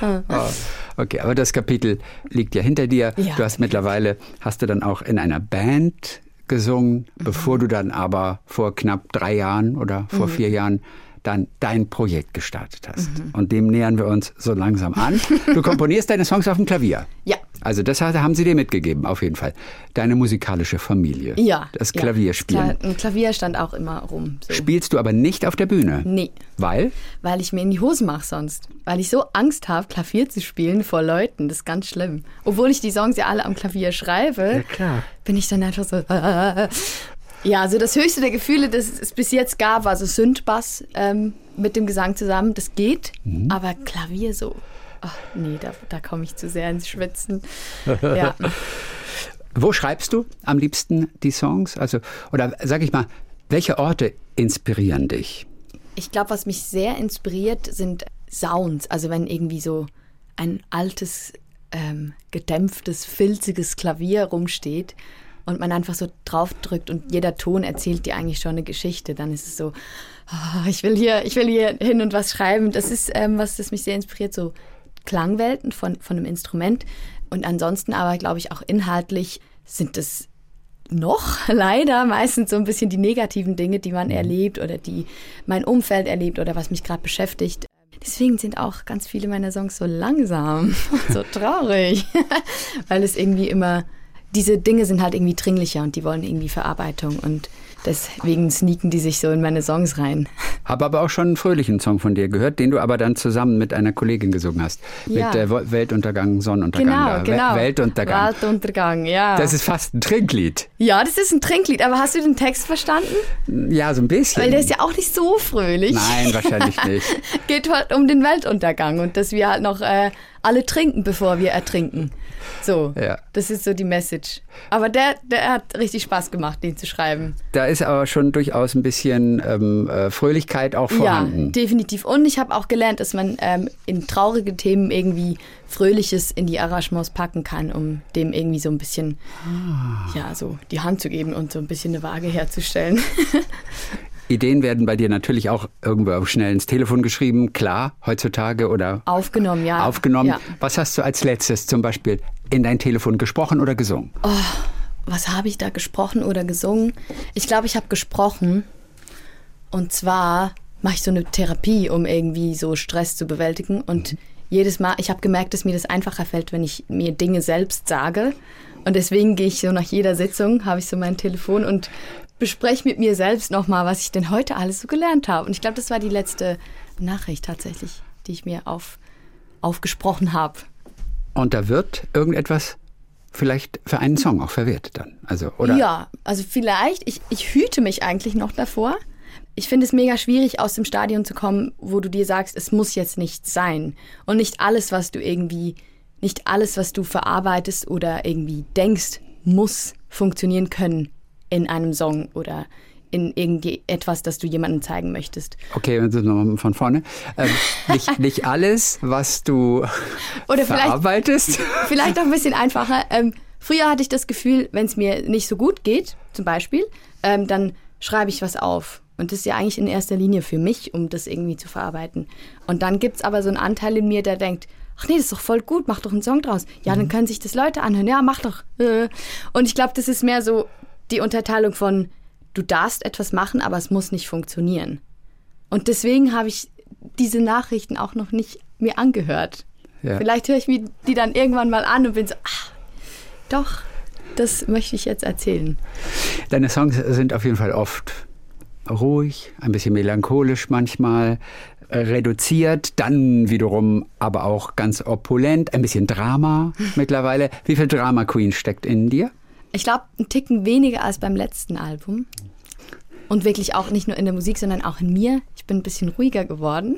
oh, okay, aber das Kapitel liegt ja hinter dir. Ja. Du hast mittlerweile, hast du dann auch in einer Band gesungen, mhm. bevor du dann aber vor knapp drei Jahren oder vor mhm. vier Jahren dann dein Projekt gestartet hast. Mhm. Und dem nähern wir uns so langsam an. Du komponierst deine Songs auf dem Klavier. Ja. Also das haben sie dir mitgegeben, auf jeden Fall. Deine musikalische Familie. Ja. Das Klavierspielen. Ja. Ein Klavier stand auch immer rum. So. Spielst du aber nicht auf der Bühne? Nee. Weil? Weil ich mir in die Hose mache sonst. Weil ich so Angst habe, Klavier zu spielen vor Leuten. Das ist ganz schlimm. Obwohl ich die Songs ja alle am Klavier schreibe, ja, bin ich dann einfach so... Ja, also das höchste der Gefühle, das es bis jetzt gab, war so Synthbass ähm, mit dem Gesang zusammen. Das geht, mhm. aber Klavier so. Ach, nee, da, da komme ich zu sehr ins Schwitzen. Ja. Wo schreibst du am liebsten die Songs? Also, oder sag ich mal, welche Orte inspirieren dich? Ich glaube, was mich sehr inspiriert, sind Sounds. Also wenn irgendwie so ein altes, ähm, gedämpftes, filziges Klavier rumsteht und man einfach so draufdrückt und jeder Ton erzählt dir eigentlich schon eine Geschichte, dann ist es so, oh, ich will hier, ich will hier hin und was schreiben. Das ist ähm, was, das mich sehr inspiriert, so Klangwelten von, von einem Instrument. Und ansonsten aber, glaube ich, auch inhaltlich sind es noch leider meistens so ein bisschen die negativen Dinge, die man mhm. erlebt oder die mein Umfeld erlebt oder was mich gerade beschäftigt. Deswegen sind auch ganz viele meiner Songs so langsam und so traurig, weil es irgendwie immer diese Dinge sind halt irgendwie dringlicher und die wollen irgendwie Verarbeitung und deswegen sneaken die sich so in meine Songs rein. Habe aber auch schon einen fröhlichen Song von dir gehört, den du aber dann zusammen mit einer Kollegin gesungen hast. Ja. Mit der Weltuntergang, Sonnenuntergang. Genau, genau. Weltuntergang. Weltuntergang, ja. Das ist fast ein Trinklied. Ja, das ist ein Trinklied, aber hast du den Text verstanden? Ja, so ein bisschen. Weil der ist ja auch nicht so fröhlich. Nein, wahrscheinlich nicht. Geht halt um den Weltuntergang und dass wir halt noch äh, alle trinken, bevor wir ertrinken. So, ja. das ist so die Message. Aber der, der hat richtig Spaß gemacht, den zu schreiben. Da ist aber schon durchaus ein bisschen ähm, äh, Fröhlichkeit auch vorhanden. Ja, definitiv. Und ich habe auch gelernt, dass man ähm, in traurige Themen irgendwie Fröhliches in die Arrangements packen kann, um dem irgendwie so ein bisschen, ah. ja, so die Hand zu geben und so ein bisschen eine Waage herzustellen. Ideen werden bei dir natürlich auch irgendwo schnell ins Telefon geschrieben, klar, heutzutage oder aufgenommen, ja. Aufgenommen. Ja. Was hast du als letztes zum Beispiel in dein Telefon gesprochen oder gesungen? Oh, was habe ich da gesprochen oder gesungen? Ich glaube, ich habe gesprochen. Und zwar mache ich so eine Therapie, um irgendwie so Stress zu bewältigen. Und mhm. jedes Mal, ich habe gemerkt, dass mir das einfacher fällt, wenn ich mir Dinge selbst sage. Und deswegen gehe ich so nach jeder Sitzung, habe ich so mein Telefon und bespreche mit mir selbst nochmal, was ich denn heute alles so gelernt habe. Und ich glaube, das war die letzte Nachricht tatsächlich, die ich mir auf, aufgesprochen habe. Und da wird irgendetwas vielleicht für einen Song auch verwertet dann. Also, oder? Ja, also vielleicht. Ich, ich hüte mich eigentlich noch davor. Ich finde es mega schwierig, aus dem Stadion zu kommen, wo du dir sagst, es muss jetzt nicht sein. Und nicht alles, was du irgendwie, nicht alles, was du verarbeitest oder irgendwie denkst, muss funktionieren können in einem Song oder in irgendwie etwas, das du jemandem zeigen möchtest. Okay, also nochmal von vorne. Ähm, nicht, nicht alles, was du Oder verarbeitest. Vielleicht, vielleicht auch ein bisschen einfacher. Ähm, früher hatte ich das Gefühl, wenn es mir nicht so gut geht, zum Beispiel, ähm, dann schreibe ich was auf. Und das ist ja eigentlich in erster Linie für mich, um das irgendwie zu verarbeiten. Und dann gibt es aber so einen Anteil in mir, der denkt, ach nee, das ist doch voll gut, mach doch einen Song draus. Ja, dann mhm. können sich das Leute anhören. Ja, mach doch. Äh. Und ich glaube, das ist mehr so, die Unterteilung von, du darfst etwas machen, aber es muss nicht funktionieren. Und deswegen habe ich diese Nachrichten auch noch nicht mir angehört. Ja. Vielleicht höre ich mir die dann irgendwann mal an und bin so, ach, doch, das möchte ich jetzt erzählen. Deine Songs sind auf jeden Fall oft ruhig, ein bisschen melancholisch manchmal, äh, reduziert, dann wiederum aber auch ganz opulent, ein bisschen Drama mittlerweile. Wie viel Drama Queen steckt in dir? Ich glaube, ein Ticken weniger als beim letzten Album. Und wirklich auch nicht nur in der Musik, sondern auch in mir. Ich bin ein bisschen ruhiger geworden.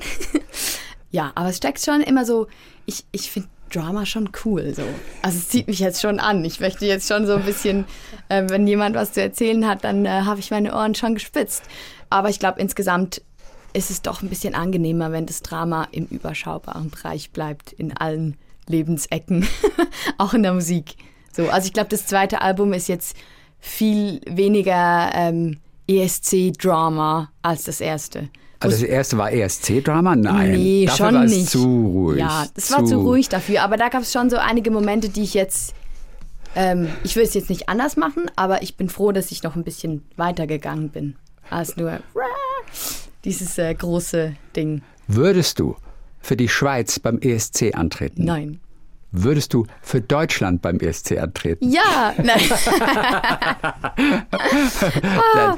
ja, aber es steckt schon immer so, ich, ich finde Drama schon cool so. Also es zieht mich jetzt schon an. Ich möchte jetzt schon so ein bisschen, äh, wenn jemand was zu erzählen hat, dann äh, habe ich meine Ohren schon gespitzt. Aber ich glaube, insgesamt ist es doch ein bisschen angenehmer, wenn das Drama im überschaubaren Bereich bleibt, in allen Lebensecken, auch in der Musik. So, also ich glaube, das zweite Album ist jetzt viel weniger ähm, ESC-Drama als das erste. Also das erste war ESC-Drama? Nein. Nee, dafür schon war nicht. zu ruhig. Ja, es war zu ruhig dafür. Aber da gab es schon so einige Momente, die ich jetzt. Ähm, ich will es jetzt nicht anders machen, aber ich bin froh, dass ich noch ein bisschen weitergegangen bin als nur dieses äh, große Ding. Würdest du für die Schweiz beim ESC antreten? Nein. Würdest du für Deutschland beim ESC antreten? Ja!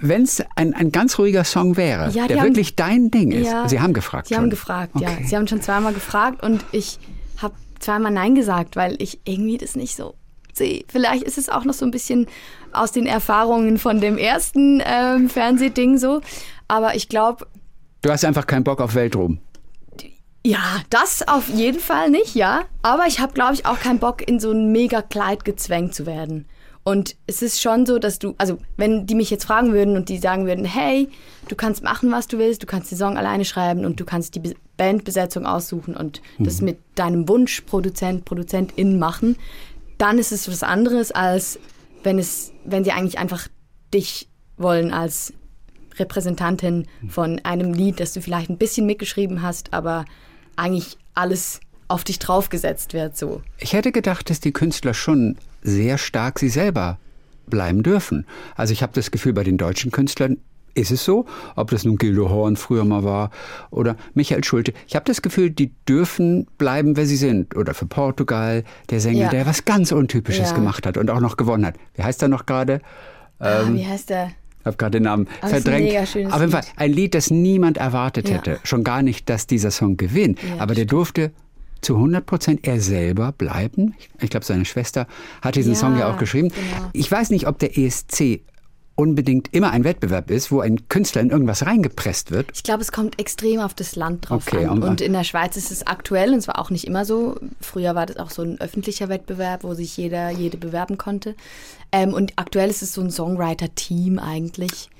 Wenn es ein, ein ganz ruhiger Song wäre, ja, der haben, wirklich dein Ding ist. Ja, Sie haben gefragt. Sie schon. haben gefragt, okay. ja. Sie haben schon zweimal gefragt und ich habe zweimal Nein gesagt, weil ich irgendwie das nicht so sehe. Vielleicht ist es auch noch so ein bisschen aus den Erfahrungen von dem ersten ähm, Fernsehding so. Aber ich glaube. Du hast einfach keinen Bock auf Weltruhm. Ja, das auf jeden Fall nicht, ja. Aber ich habe, glaube ich, auch keinen Bock, in so ein mega Kleid gezwängt zu werden. Und es ist schon so, dass du, also wenn die mich jetzt fragen würden und die sagen würden, hey, du kannst machen, was du willst, du kannst den Song alleine schreiben und du kannst die Bandbesetzung aussuchen und mhm. das mit deinem Wunsch Produzent, Produzentin machen, dann ist es was anderes, als wenn es, wenn sie eigentlich einfach dich wollen als Repräsentantin von einem Lied, das du vielleicht ein bisschen mitgeschrieben hast, aber eigentlich alles auf dich draufgesetzt wird. So. Ich hätte gedacht, dass die Künstler schon sehr stark sie selber bleiben dürfen. Also ich habe das Gefühl, bei den deutschen Künstlern ist es so, ob das nun Gildo Horn früher mal war oder Michael Schulte. Ich habe das Gefühl, die dürfen bleiben, wer sie sind. Oder für Portugal, der Sänger, ja. der was ganz Untypisches ja. gemacht hat und auch noch gewonnen hat. Wie heißt er noch gerade? Ah, ähm, wie heißt der? Ich habe gerade den Namen Aber verdrängt. Auf jeden Fall ein Lied, das niemand erwartet ja. hätte. Schon gar nicht, dass dieser Song gewinnt. Ja, Aber der durfte zu 100 Prozent er selber bleiben. Ich glaube, seine Schwester hat diesen ja, Song ja auch geschrieben. Genau. Ich weiß nicht, ob der ESC unbedingt immer ein Wettbewerb ist, wo ein Künstler in irgendwas reingepresst wird? Ich glaube, es kommt extrem auf das Land drauf okay, an. Und in der Schweiz ist es aktuell, und zwar auch nicht immer so. Früher war das auch so ein öffentlicher Wettbewerb, wo sich jeder, jede bewerben konnte. Ähm, und aktuell ist es so ein Songwriter-Team eigentlich.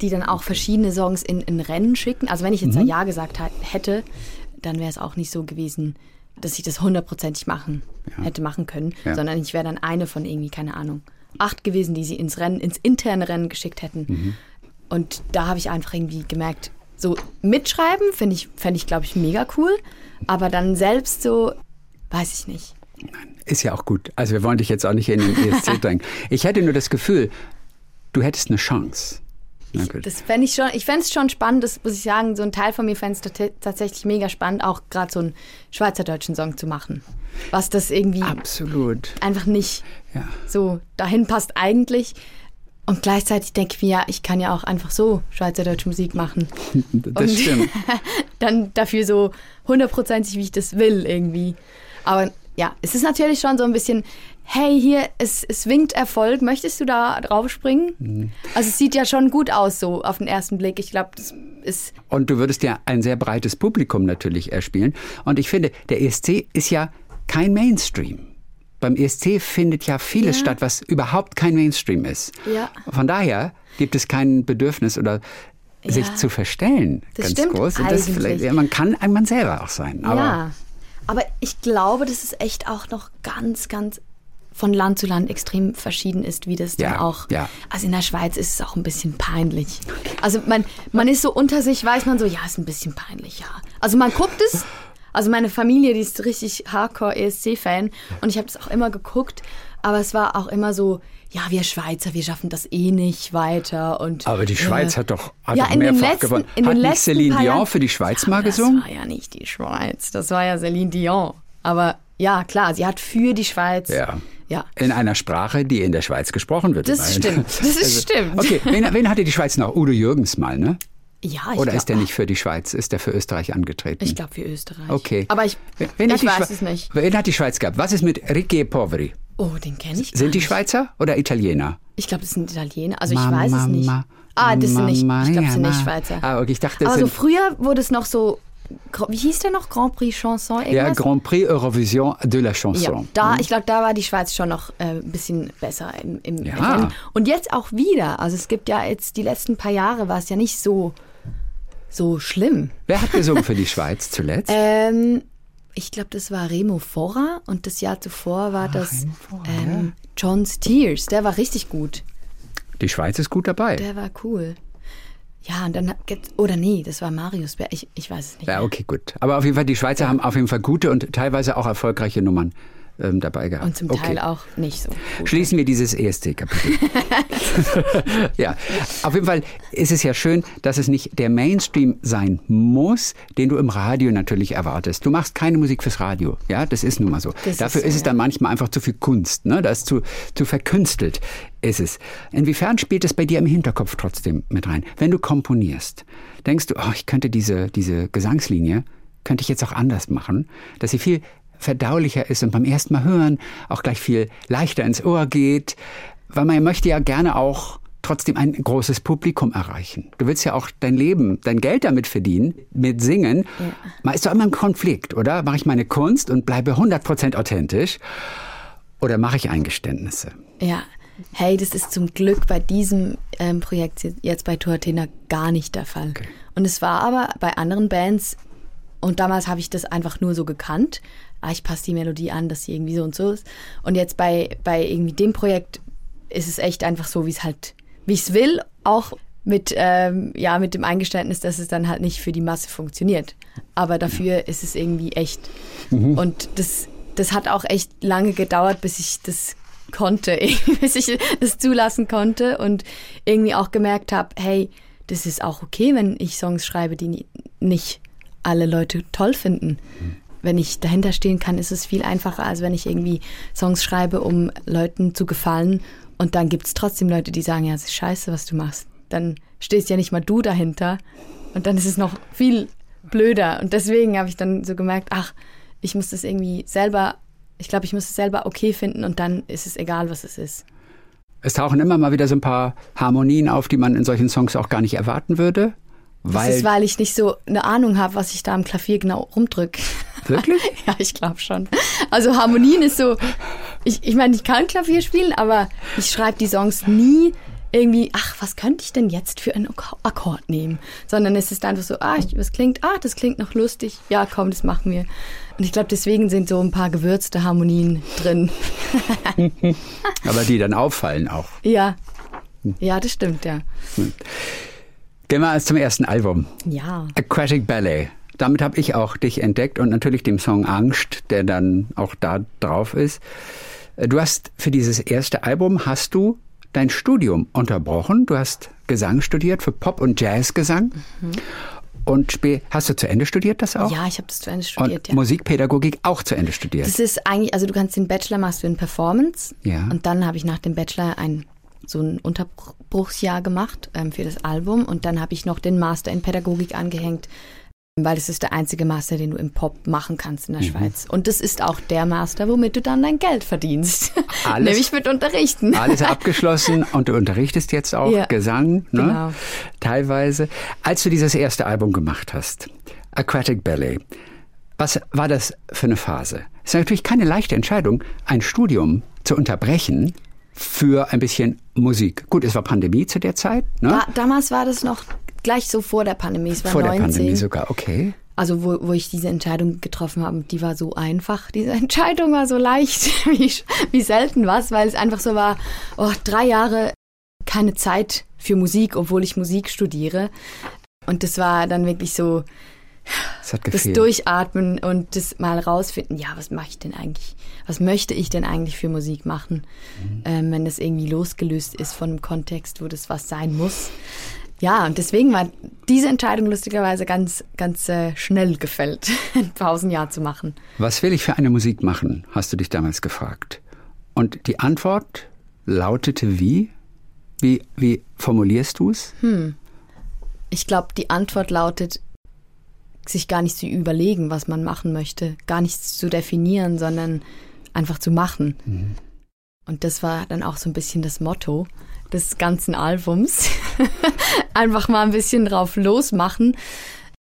die dann auch verschiedene Songs in, in Rennen schicken. Also wenn ich jetzt Mhm. ein Ja gesagt hätte, dann wäre es auch nicht so gewesen, dass ich das hundertprozentig machen hätte machen können, Ja. sondern ich wäre dann eine von irgendwie, keine Ahnung, acht gewesen, die sie ins Rennen, ins interne Rennen geschickt hätten. Mhm. Und da habe ich einfach irgendwie gemerkt, so mitschreiben finde ich, fände ich, glaube ich, mega cool. Aber dann selbst so, weiß ich nicht. Ist ja auch gut. Also wir wollen dich jetzt auch nicht in den ESC drängen. Ich hätte nur das Gefühl, du hättest eine Chance. Gut. Das fände ich schon, ich fände es schon spannend, das muss ich sagen, so ein Teil von mir fände es tatsächlich mega spannend, auch gerade so einen schweizerdeutschen Song zu machen. Was das irgendwie Absolut. einfach nicht Ja. so dahin passt eigentlich. Und gleichzeitig denke ich mir, ja, ich kann ja auch einfach so schweizerdeutsche Musik machen. Das Und- stimmt. Dann dafür so hundertprozentig, wie ich das will irgendwie. Aber ja, es ist natürlich schon so ein bisschen, hey, hier, es, es winkt Erfolg, möchtest du da drauf springen? Mhm. Also es sieht ja schon gut aus so auf den ersten Blick. Ich glaube, das ist Und du würdest ja ein sehr breites Publikum natürlich erspielen. Und ich finde, der ESC ist ja kein Mainstream. Beim ESC findet ja vieles Ja. statt, was überhaupt kein Mainstream ist. Ja. Von daher gibt es kein Bedürfnis oder sich Ja. zu verstellen. Das ganz stimmt groß. Und das vielleicht, ja, man kann ein man selber auch sein. Aber ja. Aber ich glaube, dass es echt auch noch ganz, ganz von Land zu Land extrem verschieden ist, wie das dann Ja, auch. ja. Also in der Schweiz ist es auch ein bisschen peinlich. Also man, man ist so unter sich, weiß man so, ja, ist ein bisschen peinlich, ja. Also man guckt es. Also meine Familie, die ist richtig Hardcore ESC-Fan und ich habe das auch immer geguckt, aber es war auch immer so, ja, wir Schweizer, wir schaffen das eh nicht weiter und Aber die Schweiz äh, hat doch, hat ja, in den mehrfach letzten, gewonnen. In hat den nicht Celine Dion für die Schweiz ja, mal gesungen? Das war ja nicht die Schweiz, das war ja Celine Dion. Aber ja, klar, sie hat für die Schweiz. Ja. Ja. In einer Sprache, die in der Schweiz gesprochen wird. Das immerhin. stimmt, das ist stimmt. Okay, wen, wen hatte die Schweiz noch? Udo Jürgens mal, ne? Ja, ich Oder glaub, ist der nicht für die Schweiz? Ist der für Österreich angetreten? Ich glaube für Österreich. Okay. Aber ich, Wen ich weiß es nicht. Wen hat die Schweiz gehabt? Was ist mit Ricche Poveri? Oh, den kenne ich Sind die. Schweizer oder Italiener? Ich glaube, das sind Italiener. Also ich Mamma, weiß es nicht. ma- Ah, das sind nicht. Ich glaube, das sind nicht Schweizer. Ah, okay, ich dachte, das Aber so sind früher wurde es noch so. Wie hieß der noch? Grand Prix Chanson? ja, Irgendwas? Grand Prix Eurovision de la Chanson. Ja, da, ich glaube, da war die Schweiz schon noch äh, ein bisschen besser im, im Ja. Rennen. Und jetzt auch wieder. Also es gibt ja jetzt die letzten paar Jahre war es ja nicht so, so schlimm. Wer hat gesungen für die Schweiz zuletzt? Ähm, ich glaube, das war Remo Fora und das Jahr zuvor war das ähm, John Steers. Der war richtig gut. die Schweiz ist gut dabei. Der war cool. Ja, und dann gibt's, oder nee, das war Marius Bär. Ich, ich weiß es nicht. Ja, okay, gut. Aber auf jeden Fall, die Schweizer haben auf jeden Fall gute und teilweise auch erfolgreiche Nummern ähm, dabei gehabt. Und zum okay. Teil auch nicht so gut. Schließen wir dieses ESC-Kapitel. ja, auf jeden Fall ist es ja schön, dass es nicht der Mainstream sein muss, den du im Radio natürlich erwartest. Du machst keine Musik fürs Radio, ja, das ist nun mal so. Das Dafür ist so, ist es ja. dann manchmal einfach zu viel Kunst, ne? Das ist zu, zu verkünstelt ist es. Inwiefern spielt es bei dir im Hinterkopf trotzdem mit rein? Wenn du komponierst, denkst du, oh, ich könnte diese, diese Gesangslinie, könnte ich jetzt auch anders machen, dass sie viel verdaulicher ist und beim ersten Mal hören auch gleich viel leichter ins Ohr geht, weil man möchte ja gerne auch trotzdem ein großes Publikum erreichen. Du willst ja auch dein Leben, dein Geld damit verdienen, mit Singen. Man ist doch immer im Konflikt, oder? Mache ich meine Kunst und bleibe 100% authentisch oder mache ich Eingeständnisse? Ja. Hey, das ist zum Glück bei diesem ähm, Projekt jetzt bei Tour Athena gar nicht der Fall. Und es war aber bei anderen Bands, und damals habe ich das einfach nur so gekannt, ah, ich passe die Melodie an, dass sie irgendwie so und so ist. Und jetzt bei, bei irgendwie dem Projekt ist es echt einfach so, wie es halt, wie ich es will, auch mit, ähm, ja, mit dem Eingeständnis, dass es dann halt nicht für die Masse funktioniert. Aber dafür ist es irgendwie echt. Und das, das hat auch echt lange gedauert, bis ich das konnte, bis ich das zulassen konnte und irgendwie auch gemerkt habe, hey, das ist auch okay, wenn ich Songs schreibe, die ni- nicht alle Leute toll finden. Wenn ich dahinter stehen kann, ist es viel einfacher, als wenn ich irgendwie Songs schreibe, um Leuten zu gefallen. Und dann gibt es trotzdem Leute, die sagen, ja, es ist scheiße, was du machst. Dann stehst ja nicht mal du dahinter. Und dann ist es noch viel blöder. Und deswegen habe ich dann so gemerkt, ach, ich muss das irgendwie selber, ich glaube, ich muss es selber okay finden und dann ist es egal, was es ist. Es tauchen immer mal wieder so ein paar Harmonien auf, die man in solchen Songs auch gar nicht erwarten würde. Das Weil, ist, weil ich nicht so eine Ahnung habe, was ich da am Klavier genau rumdrück. Wirklich? ja, ich glaube schon. Also Harmonien ist so, ich, ich meine, ich kann Klavier spielen, aber ich schreibe die Songs nie irgendwie, ach, was könnte ich denn jetzt für einen Ak- Akkord nehmen? Sondern es ist einfach so, ah, ich- was klingt, ah, das klingt noch lustig. Ja, komm, das machen wir. Und ich glaube, deswegen sind so ein paar gewürzte Harmonien drin. Aber die dann auffallen auch. ja. Ja, das stimmt, ja. Gehen wir zum ersten Album. Ja. Aquatic Ballet. Damit habe ich auch dich entdeckt und natürlich dem Song Angst, der dann auch da drauf ist. Du hast für dieses erste Album hast du dein Studium unterbrochen. Du hast Gesang studiert für Pop und Jazzgesang. Und spä- hast du zu Ende studiert das auch? Ja, ich habe das zu Ende studiert, Und ja. Musikpädagogik auch zu Ende studiert. Das ist eigentlich, also du kannst den Bachelor machst du in Performance. Ja. Und dann habe ich nach dem Bachelor ein so ein Unterbruchsjahr gemacht ähm, für das Album und dann habe ich noch den Master in Pädagogik angehängt, weil das ist der einzige Master, den du im Pop machen kannst in Mhm. der Schweiz. Und das ist auch der Master, womit du dann dein Geld verdienst. Alles- Nämlich mit Unterrichten. Alles abgeschlossen und du unterrichtest jetzt auch Ja, Gesang, ne? genau. Teilweise. Als du dieses erste Album gemacht hast, Aquatic Ballet, was war das für eine Phase? Es ist natürlich keine leichte Entscheidung, ein Studium zu unterbrechen für ein bisschen Musik. Gut, es war Pandemie zu der Zeit, ne? Da, damals war das noch gleich so vor der Pandemie. Es war Vor 19. der Pandemie sogar, okay. Also wo, wo ich diese Entscheidung getroffen habe, die war so einfach. Diese Entscheidung war so leicht, wie, wie selten was, weil es einfach so war, oh, drei Jahre keine Zeit für Musik, obwohl ich Musik studiere. Und das war dann wirklich so das gefehlt. Durchatmen und das mal rausfinden, ja, was mache ich denn eigentlich? Was möchte ich denn eigentlich für Musik machen, ähm, wenn das irgendwie losgelöst ist von einem Kontext, wo das was sein muss? Ja, und deswegen war diese Entscheidung lustigerweise ganz, ganz äh, schnell gefällt, ein Pausenjahr zu machen. Was will ich für eine Musik machen, hast du dich damals gefragt. Und die Antwort lautete wie? Wie, wie formulierst du es? Ich glaube, die Antwort lautet, sich gar nicht zu überlegen, was man machen möchte, gar nichts zu definieren, sondern einfach zu machen. Und das war dann auch so ein bisschen das Motto des ganzen Albums. einfach mal ein bisschen drauf losmachen.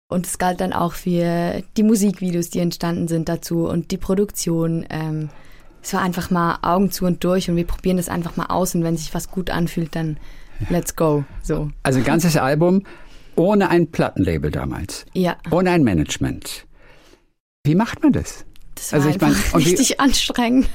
Und es galt dann auch für die Musikvideos, die entstanden sind dazu und die Produktion. Ähm, es war einfach mal Augen zu und durch und wir probieren das einfach mal aus und wenn sich was gut anfühlt, dann let's go. So. Also ein ganzes Album ohne ein Plattenlabel damals. Ja. Ohne ein Management. Wie macht man das? Das war Also ich mein, einfach und wie- richtig anstrengend.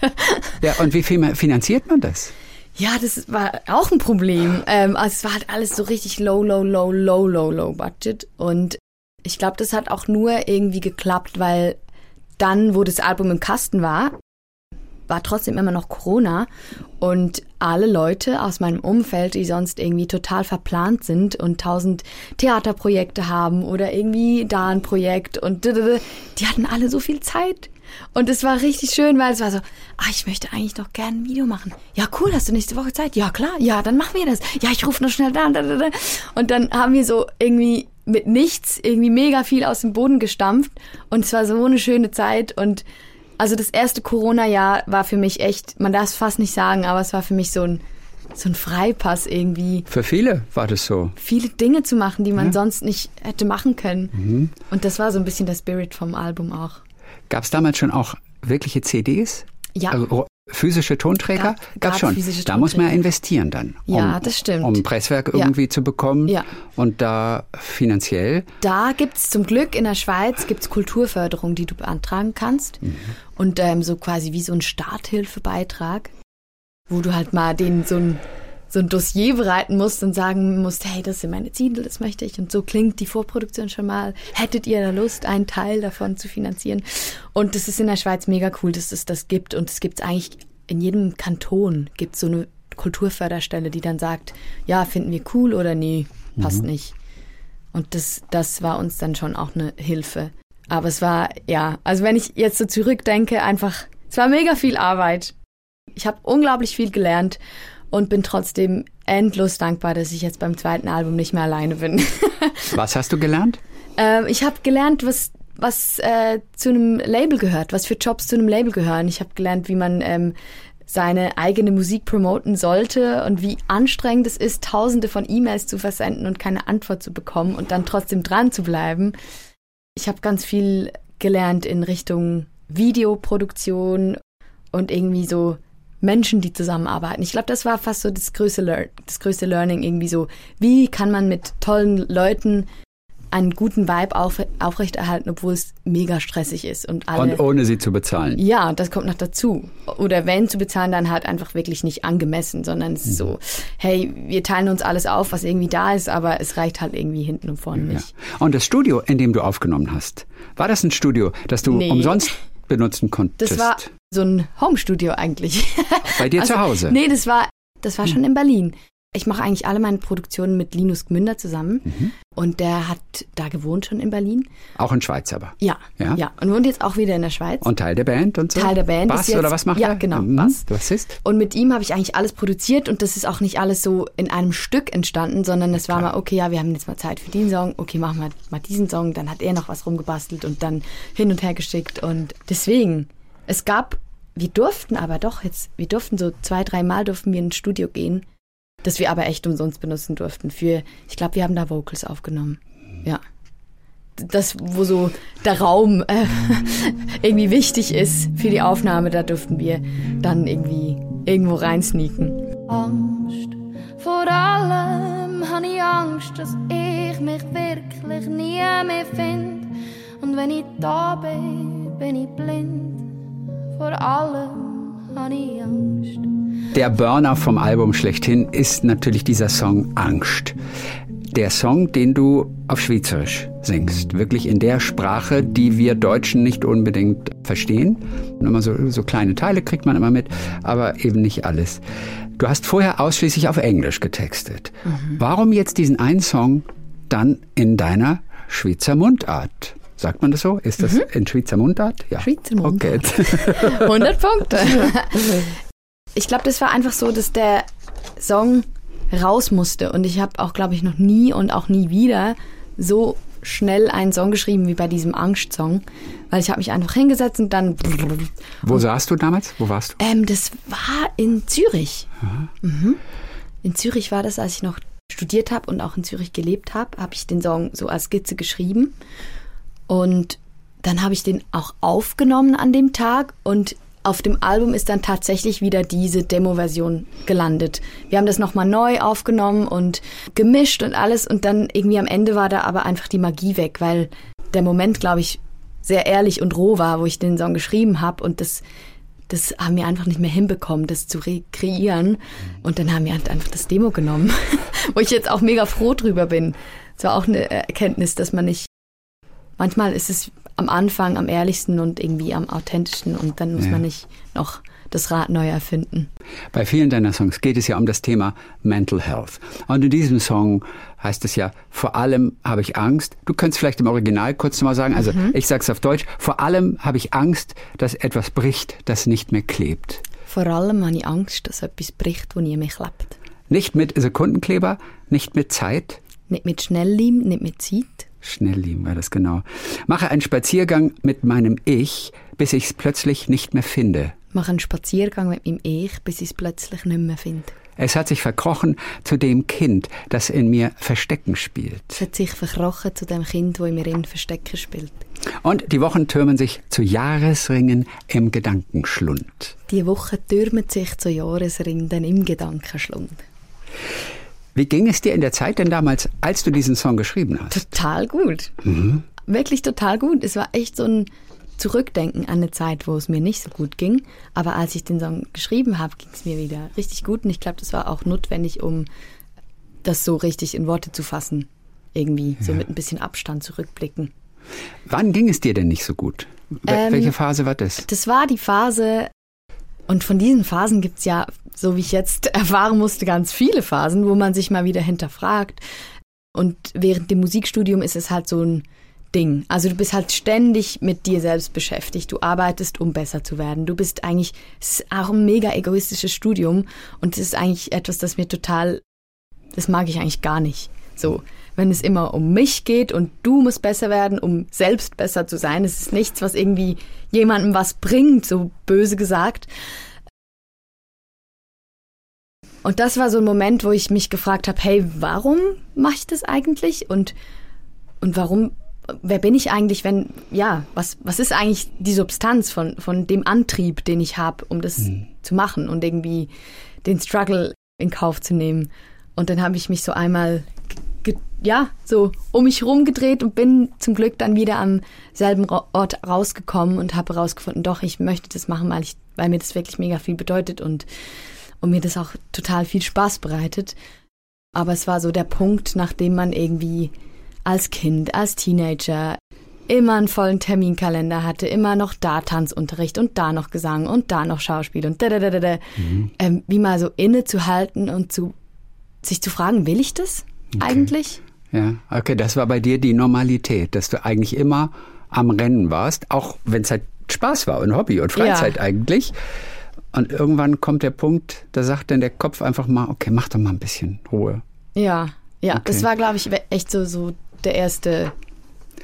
Ja, und wie finanziert man das? Ja, das war auch ein Problem. Ähm, also es war halt alles so richtig low, low, low, low, low, low budget. Und ich glaube, das hat auch nur irgendwie geklappt, weil dann, wo das Album im Kasten war, war trotzdem immer noch Corona und alle Leute aus meinem Umfeld, die sonst irgendwie total verplant sind und tausend Theaterprojekte haben oder irgendwie da ein Projekt und die hatten alle so viel Zeit. Und es war richtig schön, weil es war so, ah, ich möchte eigentlich doch gerne ein Video machen. Ja, cool, hast du nächste Woche Zeit? Ja, klar, ja, dann machen wir das. Ja, ich rufe noch schnell da, da, da, da. Und dann haben wir so irgendwie mit nichts irgendwie mega viel aus dem Boden gestampft und es war so eine schöne Zeit und also das erste Corona-Jahr war für mich echt, man darf es fast nicht sagen, aber es war für mich so ein, so ein Freipass irgendwie, Für viele war das so. viele Dinge zu machen, die man sonst nicht hätte machen können. Mhm. Und das war so ein bisschen der Spirit vom Album auch. Gab es damals schon auch wirkliche CDs? Ja. Also, physische Tonträger? Gab- gab schon. da muss man ja investieren dann. Ja, um, das stimmt. Um ein Presswerk Ja. irgendwie zu bekommen. Ja. Und da finanziell. Da gibt's zum Glück in der Schweiz gibt's Kulturförderung, die du beantragen kannst. Und ähm, so quasi wie so ein Starthilfebeitrag, wo du halt mal den so ein, so ein Dossier bereiten musst und sagen musst, hey, das sind meine Ziele, das möchte ich. Und so klingt die Vorproduktion schon mal. Hättet ihr da Lust, einen Teil davon zu finanzieren? Und das ist in der Schweiz mega cool, dass es das gibt. Und es gibt's eigentlich in jedem Kanton gibt so eine Kulturförderstelle, die dann sagt, ja, finden wir cool oder nee, passt nicht. Und das, das war uns dann schon auch eine Hilfe. Aber es war, ja, also wenn ich jetzt so zurückdenke, einfach, es war mega viel Arbeit. Ich habe unglaublich viel gelernt und bin trotzdem endlos dankbar, dass ich jetzt beim zweiten Album nicht mehr alleine bin. Was hast du gelernt? ähm, ich habe gelernt, was, was äh, zu einem Label gehört, was für Jobs zu einem Label gehören. Ich habe gelernt, wie man ähm, seine eigene Musik promoten sollte und wie anstrengend es ist, tausende von E-Mails zu versenden und keine Antwort zu bekommen und dann trotzdem dran zu bleiben. Ich habe ganz viel gelernt in Richtung Videoproduktion und irgendwie so Menschen, die zusammenarbeiten. Ich glaube, das war fast so das größte, Lear das größte Learning irgendwie so. Wie kann man mit tollen Leuten einen guten Vibe auf, aufrechterhalten, obwohl es mega stressig ist und alle. Und ohne sie zu bezahlen. Ja, das kommt noch dazu. Oder wenn zu bezahlen, dann halt einfach wirklich nicht angemessen, sondern es ist so, hey, wir teilen uns alles auf, was irgendwie da ist, aber es reicht halt irgendwie hinten und vorne nicht. Ja. Und das Studio, in dem du aufgenommen hast, war das ein Studio, das du Nee. umsonst benutzen konntest? Das war so ein Homestudio eigentlich. Bei dir zu Hause? Nee, das war, das war schon in Berlin. Ich mache eigentlich alle meine Produktionen mit Linus Gmünder zusammen. Mhm. Und der hat da gewohnt schon in Berlin. Auch in Schweiz aber. Ja, Ja? ja. Und wohnt jetzt auch wieder in der Schweiz. Und Teil der Band und so? Teil der Band Bass ist jetzt- oder was macht ja, er? genau, Mhm. Bass. Bassist? Und mit ihm habe ich eigentlich alles produziert und das ist auch nicht alles so in einem Stück entstanden, sondern es war mal, okay, ja, wir haben jetzt mal Zeit für den Song, okay, machen wir mal diesen Song, dann hat er noch was rumgebastelt und dann hin und her geschickt und deswegen, es gab, wir durften aber doch jetzt, wir durften so zwei, drei Mal durften wir ins Studio gehen, das wir aber echt umsonst benutzen durften für, ich glaube, wir haben da Vocals aufgenommen, ja. Das, wo so der Raum äh, irgendwie wichtig ist für die Aufnahme, da durften wir dann irgendwie irgendwo reinsneaken. Angst. Vor allem habe ich Angst, dass ich mich wirklich nie mehr finde. Und wenn ich da bin, bin ich blind. Vor allem habe ich Angst. Der Burner vom Album schlechthin ist natürlich dieser Song Angst. Der Song, den du auf Schweizerisch singst. Wirklich in der Sprache, die wir Deutschen nicht unbedingt verstehen. Und immer so, so kleine Teile kriegt man immer mit, aber eben nicht alles. Du hast vorher ausschließlich auf Englisch getextet. Warum jetzt diesen einen Song dann in deiner Schweizer Mundart? Sagt man das so? Ist das in Schweizer Mundart? Ja. Schweizer Mundart. Okay. 100 Punkte. Ich glaube, das war einfach so, dass der Song raus musste. Und ich habe auch, glaube ich, noch nie und auch nie wieder so schnell einen Song geschrieben wie bei diesem Angst-Song. Weil ich habe mich einfach hingesetzt und dann... Wo saßt du damals? Wo warst du? Ähm, das war in Zürich. Mhm. In Zürich war das, als ich noch studiert habe und auch in Zürich gelebt habe, habe ich den Song so als Skizze geschrieben. Und dann habe ich den auch aufgenommen an dem Tag und auf dem Album ist dann tatsächlich wieder diese Demo-Version gelandet. Wir haben das nochmal neu aufgenommen und gemischt und alles und dann irgendwie am Ende war da aber einfach die Magie weg, weil der Moment, glaube ich, sehr ehrlich und roh war, wo ich den Song geschrieben habe und das, das haben wir einfach nicht mehr hinbekommen, das zu rekreieren. Und dann haben wir halt einfach das Demo genommen, wo ich jetzt auch mega froh drüber bin. Es war auch eine Erkenntnis, dass man nicht, manchmal ist es am Anfang am ehrlichsten und irgendwie am authentischsten und dann muss Ja. man nicht noch das Rad neu erfinden. Bei vielen deiner Songs geht es ja um das Thema Mental Health. Und in diesem Song heißt es ja, vor allem habe ich Angst. Du könntest vielleicht im Original kurz mal sagen, also ich sag's auf Deutsch, vor allem habe ich Angst, dass etwas bricht, das nicht mehr klebt. Vor allem habe ich Angst, dass etwas bricht, wo nie mehr klappt. Nicht mit Sekundenkleber, nicht mit Zeit. Nicht mit Schnellleim, nicht mit Zeit. Schnelllieben war das genau. Mache einen Spaziergang mit meinem Ich, bis ich es plötzlich nicht mehr finde. Mache einen Spaziergang mit meinem Ich, bis ich es plötzlich nicht mehr finde. Es hat sich verkrochen zu dem Kind, das in mir Verstecken spielt. Es hat sich verkrochen zu dem Kind, wo in mir in Verstecken spielt. Und die Wochen türmen sich zu Jahresringen im Gedankenschlund. Die Woche türmt sich zu Jahresringen im Gedankenschlund. Wie ging es dir in der Zeit denn damals, als du diesen Song geschrieben hast? Total gut. Wirklich total gut. Es war echt so ein Zurückdenken an eine Zeit, wo es mir nicht so gut ging. Aber als ich den Song geschrieben habe, ging es mir wieder richtig gut. Und ich glaube, das war auch notwendig, um das so richtig in Worte zu fassen. Irgendwie, so mit ein bisschen Abstand zurückblicken. Wann ging es dir denn nicht so gut? Wel- Ähm, Welche Phase war das? Das war die Phase, und von diesen Phasen gibt's ja, so wie ich jetzt erfahren musste, ganz viele Phasen, wo man sich mal wieder hinterfragt. Und während dem Musikstudium ist es halt so ein Ding. Also du bist halt ständig mit dir selbst beschäftigt. Du arbeitest, um besser zu werden. Du bist eigentlich, es ist auch ein mega egoistisches Studium und es ist eigentlich etwas, das mir total, das mag ich eigentlich gar nicht. So, wenn es immer um mich geht und du musst besser werden, um selbst besser zu sein. Es ist nichts, was irgendwie jemandem was bringt, so böse gesagt. Und das war so ein Moment, wo ich mich gefragt habe, hey, warum mache ich das eigentlich? Und, und warum, wer bin ich eigentlich, wenn, ja, was, was ist eigentlich die Substanz von, von dem Antrieb, den ich habe, um das mhm. zu machen und irgendwie den Struggle in Kauf zu nehmen. Und dann habe ich mich so einmal, ja, so um mich rumgedreht und bin zum Glück dann wieder am selben Ort rausgekommen und habe herausgefunden, doch, ich möchte das machen, weil, ich, weil mir das wirklich mega viel bedeutet und, und mir das auch total viel Spaß bereitet. Aber es war so der Punkt, nachdem man irgendwie als Kind, als Teenager immer einen vollen Terminkalender hatte, immer noch da Tanzunterricht und da noch Gesang und da noch Schauspiel und da da da da. da. Mhm. Ähm, wie mal so innezuhalten und zu sich zu fragen, will ich das okay. eigentlich? Ja, okay, das war bei dir die Normalität, dass du eigentlich immer am Rennen warst, auch wenn es halt Spaß war und Hobby und Freizeit ja. eigentlich. Und irgendwann kommt der Punkt, da sagt dann der Kopf einfach mal, okay, mach doch mal ein bisschen Ruhe. Ja, ja, okay. das war, glaube ich, echt so, so der erste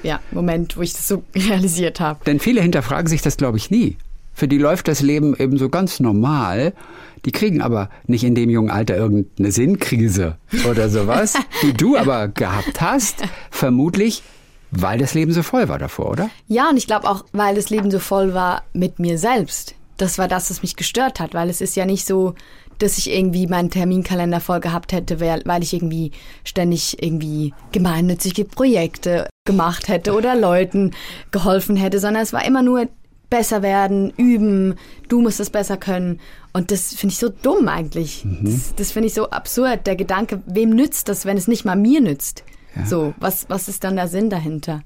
ja, Moment, wo ich das so realisiert habe. Denn viele hinterfragen sich das, glaube ich, nie. Für die läuft das Leben eben so ganz normal. Die kriegen aber nicht in dem jungen Alter irgendeine Sinnkrise oder sowas, die du aber gehabt hast. Vermutlich, weil das Leben so voll war davor, oder? Ja, und ich glaube auch, weil das Leben so voll war mit mir selbst. Das war das, was mich gestört hat, weil es ist ja nicht so, dass ich irgendwie meinen Terminkalender voll gehabt hätte, weil ich irgendwie ständig irgendwie gemeinnützige Projekte gemacht hätte oder Leuten geholfen hätte, sondern es war immer nur besser werden, üben, du musst es besser können. Und das finde ich so dumm eigentlich. Mhm. Das, das finde ich so absurd. Der Gedanke, wem nützt das, wenn es nicht mal mir nützt? Ja. So, was, was ist dann der Sinn dahinter?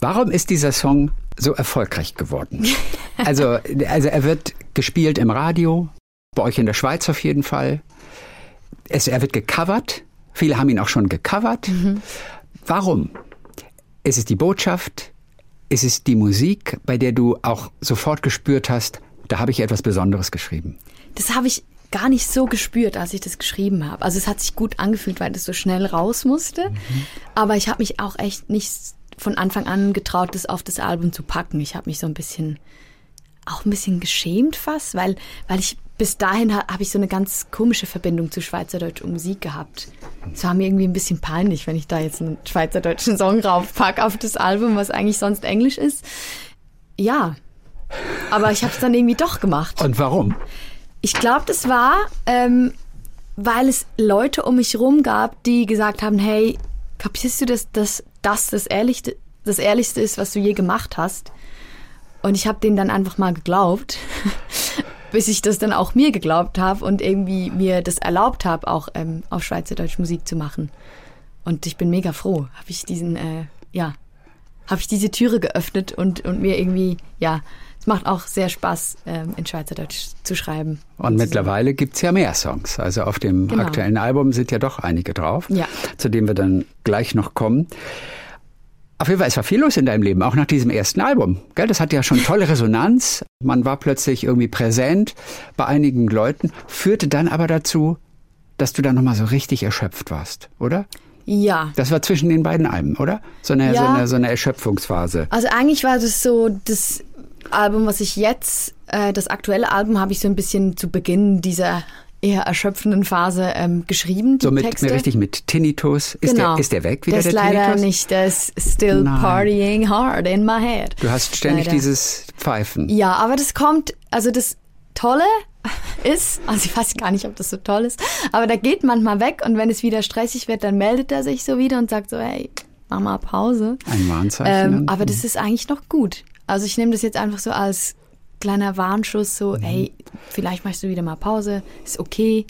Warum ist dieser Song so erfolgreich geworden? also, also er wird gespielt im Radio, bei euch in der Schweiz auf jeden Fall. Es, er wird gecovert. Viele haben ihn auch schon gecovert. Mhm. Warum? Ist es die Botschaft? Ist es die Musik, bei der du auch sofort gespürt hast, da habe ich etwas Besonderes geschrieben? Das habe ich gar nicht so gespürt, als ich das geschrieben habe. Also es hat sich gut angefühlt, weil das so schnell raus musste. Mhm. Aber ich habe mich auch echt nicht von Anfang an getraut, das auf das Album zu packen. Ich habe mich so ein bisschen, auch ein bisschen geschämt fast, weil, weil ich bis dahin habe ich so eine ganz komische Verbindung zu schweizerdeutsch Musik gehabt. Es war mir irgendwie ein bisschen peinlich, wenn ich da jetzt einen schweizerdeutschen Song raufpacke auf das Album, was eigentlich sonst Englisch ist. Ja, aber ich habe es dann irgendwie doch gemacht. Und warum? Ich glaube, das war, ähm, weil es Leute um mich rum gab, die gesagt haben, hey, kapierst du, dass, dass das das Ehrlichste, das Ehrlichste ist, was du je gemacht hast? Und ich habe denen dann einfach mal geglaubt bis ich das dann auch mir geglaubt habe und irgendwie mir das erlaubt habe, auch ähm, auf Schweizerdeutsch Musik zu machen. Und ich bin mega froh, habe ich diesen, äh, ja, habe ich diese Türe geöffnet und, und mir irgendwie, ja, es macht auch sehr Spaß, ähm, in Schweizerdeutsch zu schreiben. Und, und mittlerweile gibt es ja mehr Songs. Also auf dem genau. aktuellen Album sind ja doch einige drauf, ja. zu denen wir dann gleich noch kommen. Auf jeden Fall, es war viel los in deinem Leben, auch nach diesem ersten Album. Gell? Das hatte ja schon tolle Resonanz. Man war plötzlich irgendwie präsent bei einigen Leuten, führte dann aber dazu, dass du dann nochmal so richtig erschöpft warst, oder? Ja. Das war zwischen den beiden Alben, oder? So eine, ja. so eine, so eine Erschöpfungsphase. Also eigentlich war das so, das Album, was ich jetzt, äh, das aktuelle Album habe ich so ein bisschen zu Beginn dieser eher erschöpfenden Phase ähm, geschrieben. so mit, Texte. richtig mit Tinnitus. Ist, genau. der, ist der weg wieder, der, der Tinnitus? leider nicht. Ist still Nein. partying hard in my head. Du hast ständig leider. dieses Pfeifen. Ja, aber das kommt, also das Tolle ist, also ich weiß gar nicht, ob das so toll ist, aber da geht manchmal weg und wenn es wieder stressig wird, dann meldet er sich so wieder und sagt so, hey, mach mal Pause. Ein Warnzeichen. Ähm, aber das ist eigentlich noch gut. Also ich nehme das jetzt einfach so als kleiner Warnschuss, so, mhm. ey, vielleicht machst du wieder mal Pause, ist okay.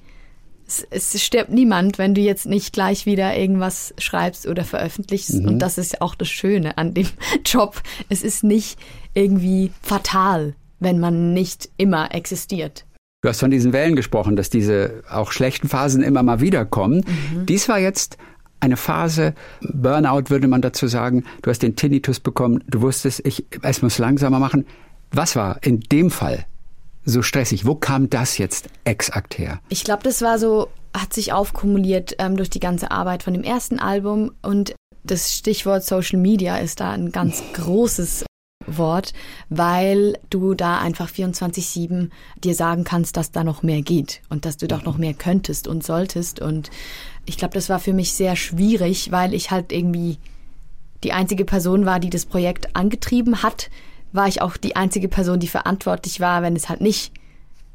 Es, es, stirbt niemand, wenn du jetzt nicht gleich wieder irgendwas schreibst oder veröffentlichst. Mhm. Und das ist auch das Schöne an dem Job. Es ist nicht irgendwie fatal, wenn man nicht immer existiert. Du hast von diesen Wellen gesprochen, dass diese auch schlechten Phasen immer mal wiederkommen. Mhm. Dies war jetzt eine Phase, Burnout würde man dazu sagen. Du hast den Tinnitus bekommen, du wusstest, ich, es muss langsamer machen. Was war in dem Fall so stressig? Wo kam das jetzt exakt her? Ich glaube, das war so, hat sich aufkumuliert ähm, durch die ganze Arbeit von dem ersten Album und das Stichwort Social Media ist da ein ganz großes Wort, weil du da einfach 24-7 dir sagen kannst, dass da noch mehr geht und dass du doch noch mehr könntest und solltest. Und ich glaube, das war für mich sehr schwierig, weil ich halt irgendwie die einzige Person war, die das Projekt angetrieben hat, war ich auch die einzige Person, die verantwortlich war, wenn es halt nicht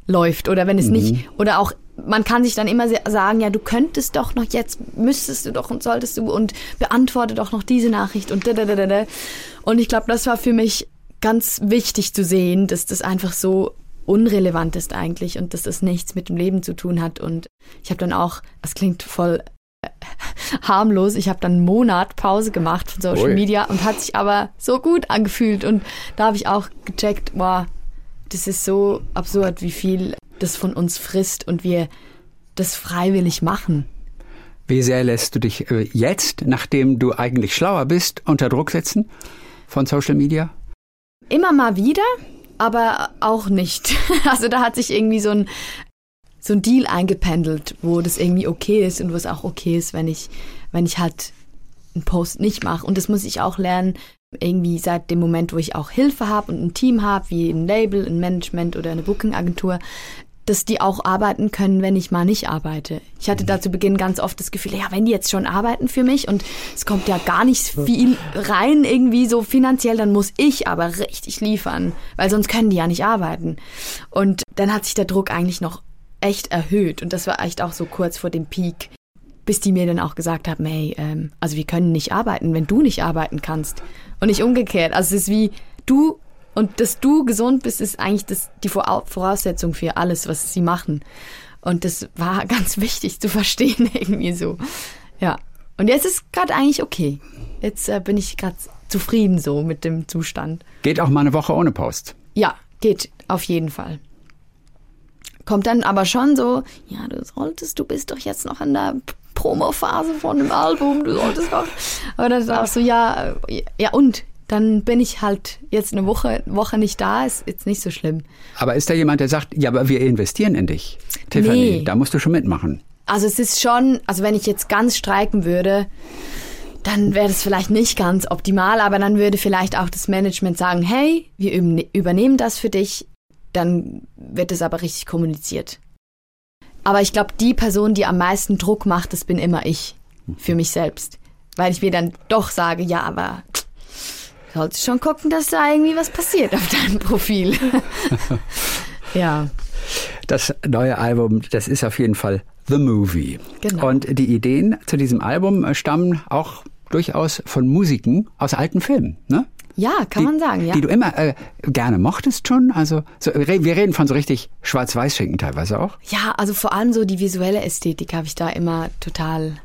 läuft oder wenn es mhm. nicht oder auch man kann sich dann immer sagen, ja, du könntest doch noch jetzt, müsstest du doch und solltest du und beantworte doch noch diese Nachricht und da, da, da, da. Und ich glaube, das war für mich ganz wichtig zu sehen, dass das einfach so unrelevant ist eigentlich und dass das nichts mit dem Leben zu tun hat. Und ich habe dann auch, das klingt voll harmlos, ich habe dann einen Monat Pause gemacht von Social Ui. Media und hat sich aber so gut angefühlt. Und da habe ich auch gecheckt, wow, das ist so absurd, wie viel das von uns frisst und wir das freiwillig machen. Wie sehr lässt du dich äh, jetzt, nachdem du eigentlich schlauer bist, unter Druck setzen von Social Media? Immer mal wieder, aber auch nicht. Also da hat sich irgendwie so ein, so ein Deal eingependelt, wo das irgendwie okay ist und wo es auch okay ist, wenn ich, wenn ich halt einen Post nicht mache. Und das muss ich auch lernen, irgendwie seit dem Moment, wo ich auch Hilfe habe und ein Team habe, wie ein Label, ein Management oder eine Booking-Agentur, dass die auch arbeiten können, wenn ich mal nicht arbeite. Ich hatte da zu Beginn ganz oft das Gefühl, ja, wenn die jetzt schon arbeiten für mich und es kommt ja gar nicht viel rein irgendwie so finanziell, dann muss ich aber richtig liefern, weil sonst können die ja nicht arbeiten. Und dann hat sich der Druck eigentlich noch echt erhöht und das war echt auch so kurz vor dem Peak, bis die mir dann auch gesagt haben, hey, ähm, also wir können nicht arbeiten, wenn du nicht arbeiten kannst und nicht umgekehrt. Also es ist wie du und dass du gesund bist, ist eigentlich das, die Voraussetzung für alles, was sie machen. Und das war ganz wichtig zu verstehen, irgendwie so. Ja. Und jetzt ist gerade eigentlich okay. Jetzt äh, bin ich gerade zufrieden so mit dem Zustand. Geht auch mal eine Woche ohne Post? Ja, geht auf jeden Fall. Kommt dann aber schon so, ja, du solltest, du bist doch jetzt noch in der Promo-Phase von dem Album, du solltest auch. Aber dann auch so, ja, äh, ja und? dann bin ich halt jetzt eine Woche, Woche nicht da, ist jetzt nicht so schlimm. Aber ist da jemand, der sagt, ja, aber wir investieren in dich, Tiffany, nee. da musst du schon mitmachen. Also es ist schon, also wenn ich jetzt ganz streiken würde, dann wäre das vielleicht nicht ganz optimal, aber dann würde vielleicht auch das Management sagen, hey, wir übernehmen das für dich, dann wird es aber richtig kommuniziert. Aber ich glaube, die Person, die am meisten Druck macht, das bin immer ich, für mich selbst. Weil ich mir dann doch sage, ja, aber solltest schon gucken, dass da irgendwie was passiert auf deinem Profil. ja. Das neue Album, das ist auf jeden Fall The Movie. Genau. Und die Ideen zu diesem Album stammen auch durchaus von Musiken aus alten Filmen, ne? Ja, kann die, man sagen, ja. Die du immer äh, gerne mochtest schon. Also so, wir reden von so richtig Schwarz-Weiß-Schinken teilweise auch. Ja, also vor allem so die visuelle Ästhetik habe ich da immer total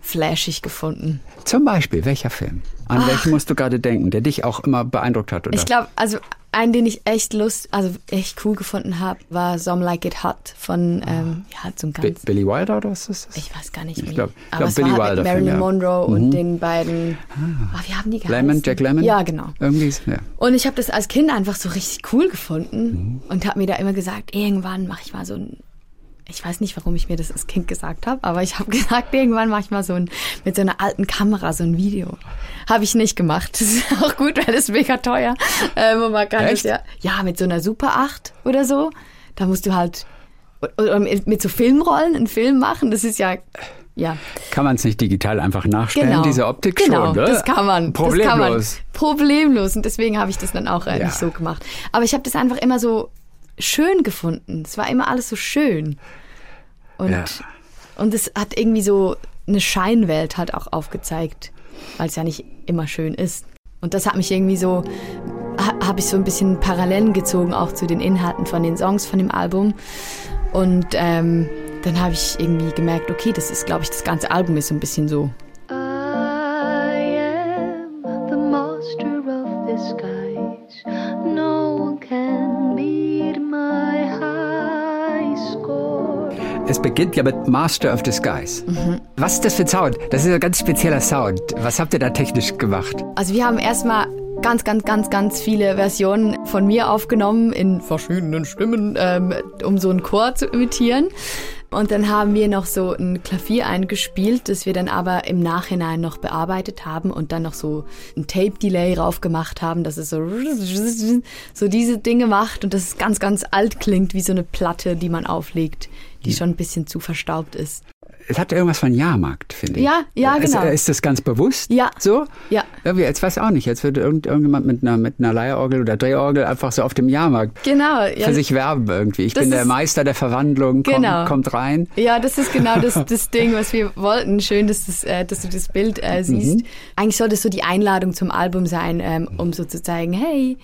flashig gefunden. Zum Beispiel, welcher Film? An Ach. welchen musst du gerade denken, der dich auch immer beeindruckt hat? Oder? Ich glaube, also einen, den ich echt lust, also echt cool gefunden habe, war Some Like It Hot von, ähm, ja, so ein ganz... Billy Wilder oder was ist das? Ich weiß gar nicht mehr. Ich glaube, glaub, Billy war halt Wilder. Marilyn Film, ja. Monroe mhm. und den beiden, ah. Oh, wie haben die geheißen? Lemon, Jack Lemon? Ja, genau. Irgendwie, ja. Und ich habe das als Kind einfach so richtig cool gefunden mhm. und habe mir da immer gesagt, irgendwann mache ich mal so ein ich weiß nicht, warum ich mir das als Kind gesagt habe, aber ich habe gesagt, irgendwann mache ich mal so ein, mit so einer alten Kamera so ein Video. Habe ich nicht gemacht. Das ist auch gut, weil es mega teuer. Ähm, man kann Echt? Das ja, ja, mit so einer Super 8 oder so. Da musst du halt oder mit so Filmrollen einen Film machen. Das ist ja ja. Kann man es nicht digital einfach nachstellen, genau. diese Optik genau, schon, ne? das kann man. Problemlos. Das kann man. Problemlos. Und deswegen habe ich das dann auch äh, ja. nicht so gemacht. Aber ich habe das einfach immer so schön gefunden. Es war immer alles so schön. Und, ja. und es hat irgendwie so eine Scheinwelt halt auch aufgezeigt, weil es ja nicht immer schön ist. Und das hat mich irgendwie so, habe ich so ein bisschen Parallelen gezogen, auch zu den Inhalten von den Songs von dem Album. Und ähm, dann habe ich irgendwie gemerkt, okay, das ist, glaube ich, das ganze Album ist so ein bisschen so. Es beginnt ja mit Master of Disguise. Mhm. Was ist das für ein Sound? Das ist ein ganz spezieller Sound. Was habt ihr da technisch gemacht? Also wir haben erstmal ganz, ganz, ganz, ganz viele Versionen von mir aufgenommen in verschiedenen Stimmen, ähm, um so einen Chor zu imitieren. Und dann haben wir noch so ein Klavier eingespielt, das wir dann aber im Nachhinein noch bearbeitet haben und dann noch so ein Tape-Delay rauf gemacht haben, dass es so, so diese Dinge macht und das ganz, ganz alt klingt, wie so eine Platte, die man auflegt, die schon ein bisschen zu verstaubt ist. es hat irgendwas von Jahrmarkt, finde ich. Ja, ja, ist, genau. Ist das ganz bewusst Ja. so? Ja. Irgendwie, jetzt weiß ich auch nicht, jetzt würde irgend, irgendjemand mit einer, mit einer Leihorgel oder Drehorgel einfach so auf dem Jahrmarkt Genau. Ja, für sich werben irgendwie. Ich Das bin der ist- Meister der Verwandlung, kommt, Genau. kommt rein. Ja, das ist genau das, das Ding, was wir wollten. Schön, dass, das, äh, dass du das Bild äh, siehst. Eigentlich sollte es so die Einladung zum Album sein, ähm, um so zu zeigen, hey,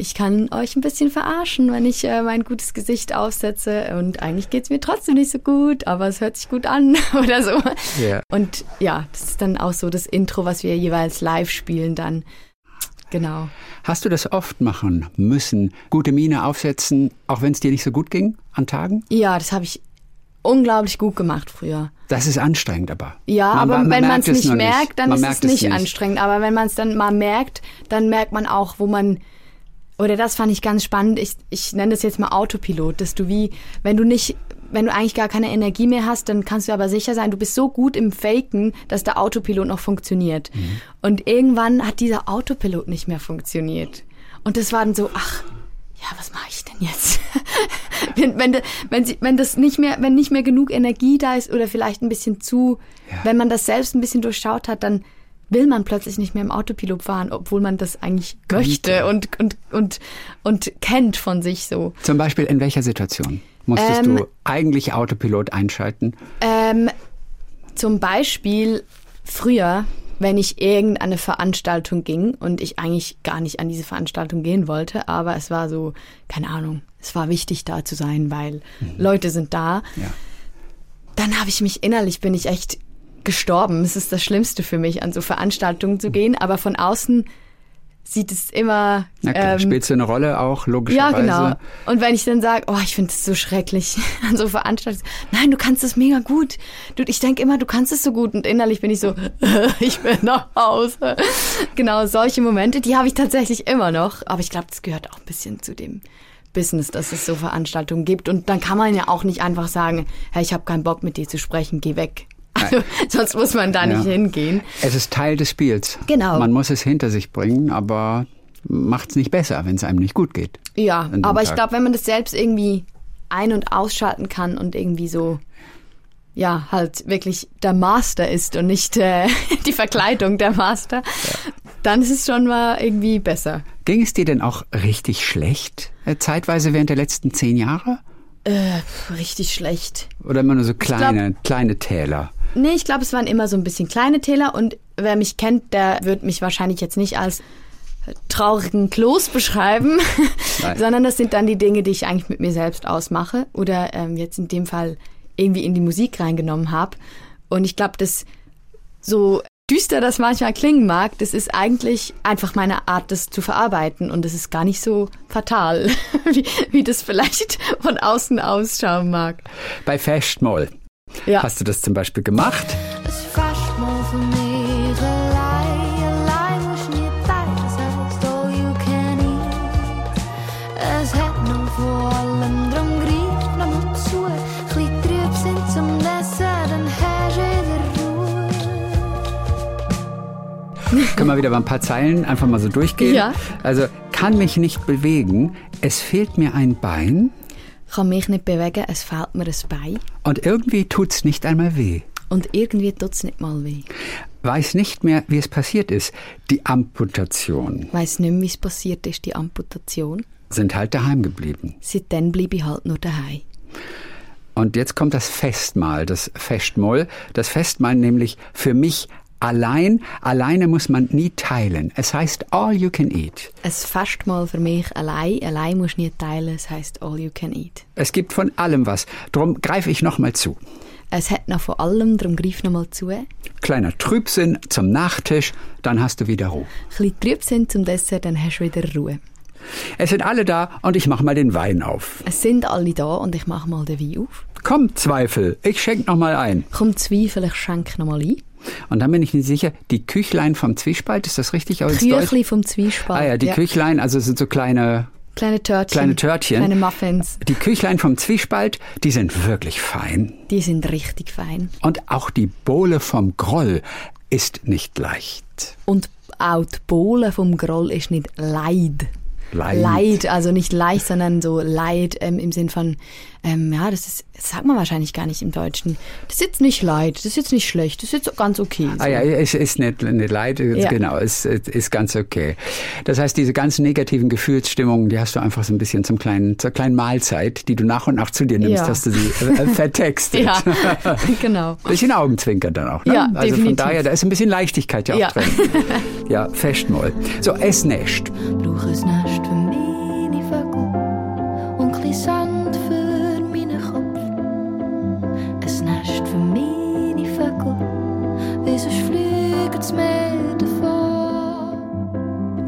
ich kann euch ein bisschen verarschen, wenn ich äh, mein gutes Gesicht aufsetze. Und eigentlich geht's mir trotzdem nicht so gut, aber es hört sich gut an oder so. Ja. Und ja, das ist dann auch so das Intro, was wir jeweils live spielen dann. Genau. Hast du das oft machen müssen? Gute Miene aufsetzen, auch wenn es dir nicht so gut ging an Tagen? Ja, das habe ich unglaublich gut gemacht früher. Das ist anstrengend aber. Ja, Man- aber man wenn man es nicht merkt, dann Man ist es nicht, anstrengend. Aber wenn man es dann mal merkt, dann merkt man auch, wo man oder das fand ich ganz spannend. Ich, ich nenne das jetzt mal Autopilot, dass du wie, wenn du nicht, wenn du eigentlich gar keine Energie mehr hast, dann kannst du aber sicher sein, du bist so gut im Faken, dass der Autopilot noch funktioniert. Und irgendwann hat dieser Autopilot nicht mehr funktioniert. Und das war dann so, ach, ja, was mache ich denn jetzt? wenn, wenn, wenn, sie, wenn das nicht mehr, wenn nicht mehr genug Energie da ist oder vielleicht ein bisschen zu, Ja. wenn man das selbst ein bisschen durchschaut hat, dann will man plötzlich nicht mehr im Autopilot fahren, obwohl man das eigentlich möchte und, und, und, und kennt von sich so. Zum Beispiel in welcher Situation musstest Ähm, du eigentlich Autopilot einschalten? Ähm, zum Beispiel früher, wenn ich irgendeine Veranstaltung ging und ich eigentlich gar nicht an diese Veranstaltung gehen wollte, aber es war so, keine Ahnung, es war wichtig da zu sein, weil Leute sind da. Ja. Dann habe ich mich innerlich, bin ich echt gestorben. Es ist das Schlimmste für mich, an so Veranstaltungen zu gehen, aber von außen sieht es immer. Na klar, ähm, spielst du eine Rolle auch, ja, logischerweise? genau. Und wenn ich dann sage, oh, ich finde es so schrecklich an so Veranstaltungen, nein, du kannst es mega gut. Du, ich denke immer, du kannst es so gut. Und innerlich bin ich so, ich will nach Hause. Genau, solche Momente, die habe ich tatsächlich immer noch. Aber ich glaube, das gehört auch ein bisschen zu dem Business, dass es so Veranstaltungen gibt. Und dann kann man ja auch nicht einfach sagen, hey, ich habe keinen Bock mit dir zu sprechen, geh weg. Also, sonst muss man da nicht Ja. hingehen. Es ist Teil des Spiels. Genau. Man muss es hinter sich bringen, aber macht es nicht besser, wenn es einem nicht gut geht. Ja, aber ich Tag. glaube, wenn man das selbst irgendwie ein- und ausschalten kann und irgendwie so, ja, halt wirklich der Master ist und nicht äh, die Verkleidung der Master, dann ist es schon mal irgendwie besser. Ging es dir denn auch richtig schlecht, äh, zeitweise während der letzten zehn Jahre? Äh, richtig schlecht. Oder immer nur so kleine, kleine Täler? Nee, ich glaube, es waren immer so ein bisschen kleine Täler und wer mich kennt, der wird mich wahrscheinlich jetzt nicht als traurigen Kloß beschreiben, sondern das sind dann die Dinge, die ich eigentlich mit mir selbst ausmache oder ähm, jetzt in dem Fall irgendwie in die Musik reingenommen habe. Und ich glaube, das so düster das manchmal klingen mag, das ist eigentlich einfach meine Art, das zu verarbeiten und das ist gar nicht so fatal, wie, wie das vielleicht von außen ausschauen mag. Bei Festmoll Ja. hast du das zum Beispiel gemacht. Können wir wieder mal ein paar Zeilen einfach mal so durchgehen? Ja. Also, kann mich nicht bewegen, es fehlt mir ein Bein kann mich nicht bewegen, es fehlt mir ein Bein. und irgendwie tut's nicht einmal weh. Und irgendwie tut es nicht mal weh. Weiß nicht mehr, wie es passiert ist. Die Amputation Weiss nicht mehr, wie es passiert ist, die Amputation. sind halt daheim geblieben. Seitdem bleibe ich halt nur daheim. Und jetzt kommt das Festmahl, das Festmoll. Das Festmahl nämlich für mich allein. Alleine muss man nie teilen. Es heißt all you can eat. Es fast mal für mich allein. Allein musst du nicht teilen, es heisst all you can eat. Es gibt von allem was. Drum greife ich nochmal zu. Es hat noch vor allem, darum greif noch mal zu. Ein Kleiner Trübsinn zum Nachtisch, dann hast du wieder Ruhe. bisschen trüb sind zum Dessert, dann hast du wieder Ruhe. Es sind alle da und ich mache mal den Wein auf. Es sind alle da und ich mache mal den Wein auf. Komm, Zweifel, ich schenk noch mal ein. Komm, Zweifel, ich schenke noch mal ein. Und dann bin ich nicht sicher, die Küchlein vom Zwiespalt, ist das richtig? Deutsch? Küchli vom Zwiespalt. Ah ja, die Küchlein, also sind so kleine, Kleine Törtchen. kleine Törtchen. Kleine Muffins. Die Küchlein vom Zwiespalt, die sind wirklich fein. Die sind richtig fein. Und auch die Bohle vom Groll ist nicht leicht. Und auch die Bohle vom Groll ist nicht leid. Leid. Leid, also nicht leicht, sondern so Leid ähm, im Sinn von, ähm, ja, das ist, das sagt man wahrscheinlich gar nicht im Deutschen. Das ist jetzt nicht Leid, das ist jetzt nicht schlecht, das ist jetzt ganz okay. So. Ah ja, es ist nicht, nicht leid, Ja. genau, es es ist ganz okay. Das heißt, diese ganzen negativen Gefühlsstimmungen, die hast du einfach so ein bisschen zum kleinen, zur kleinen Mahlzeit, die du nach und nach zu dir nimmst, Ja. hast du sie äh, vertextet. ja, genau. Bisschen Augenzwinkern dann auch, ne? Ja, also von definitiv. daher, da ist ein bisschen Leichtigkeit ja auch Ja. drin. Ja, Festmoll. So, es näscht. Brauche ein Nest für meine Vögel und ein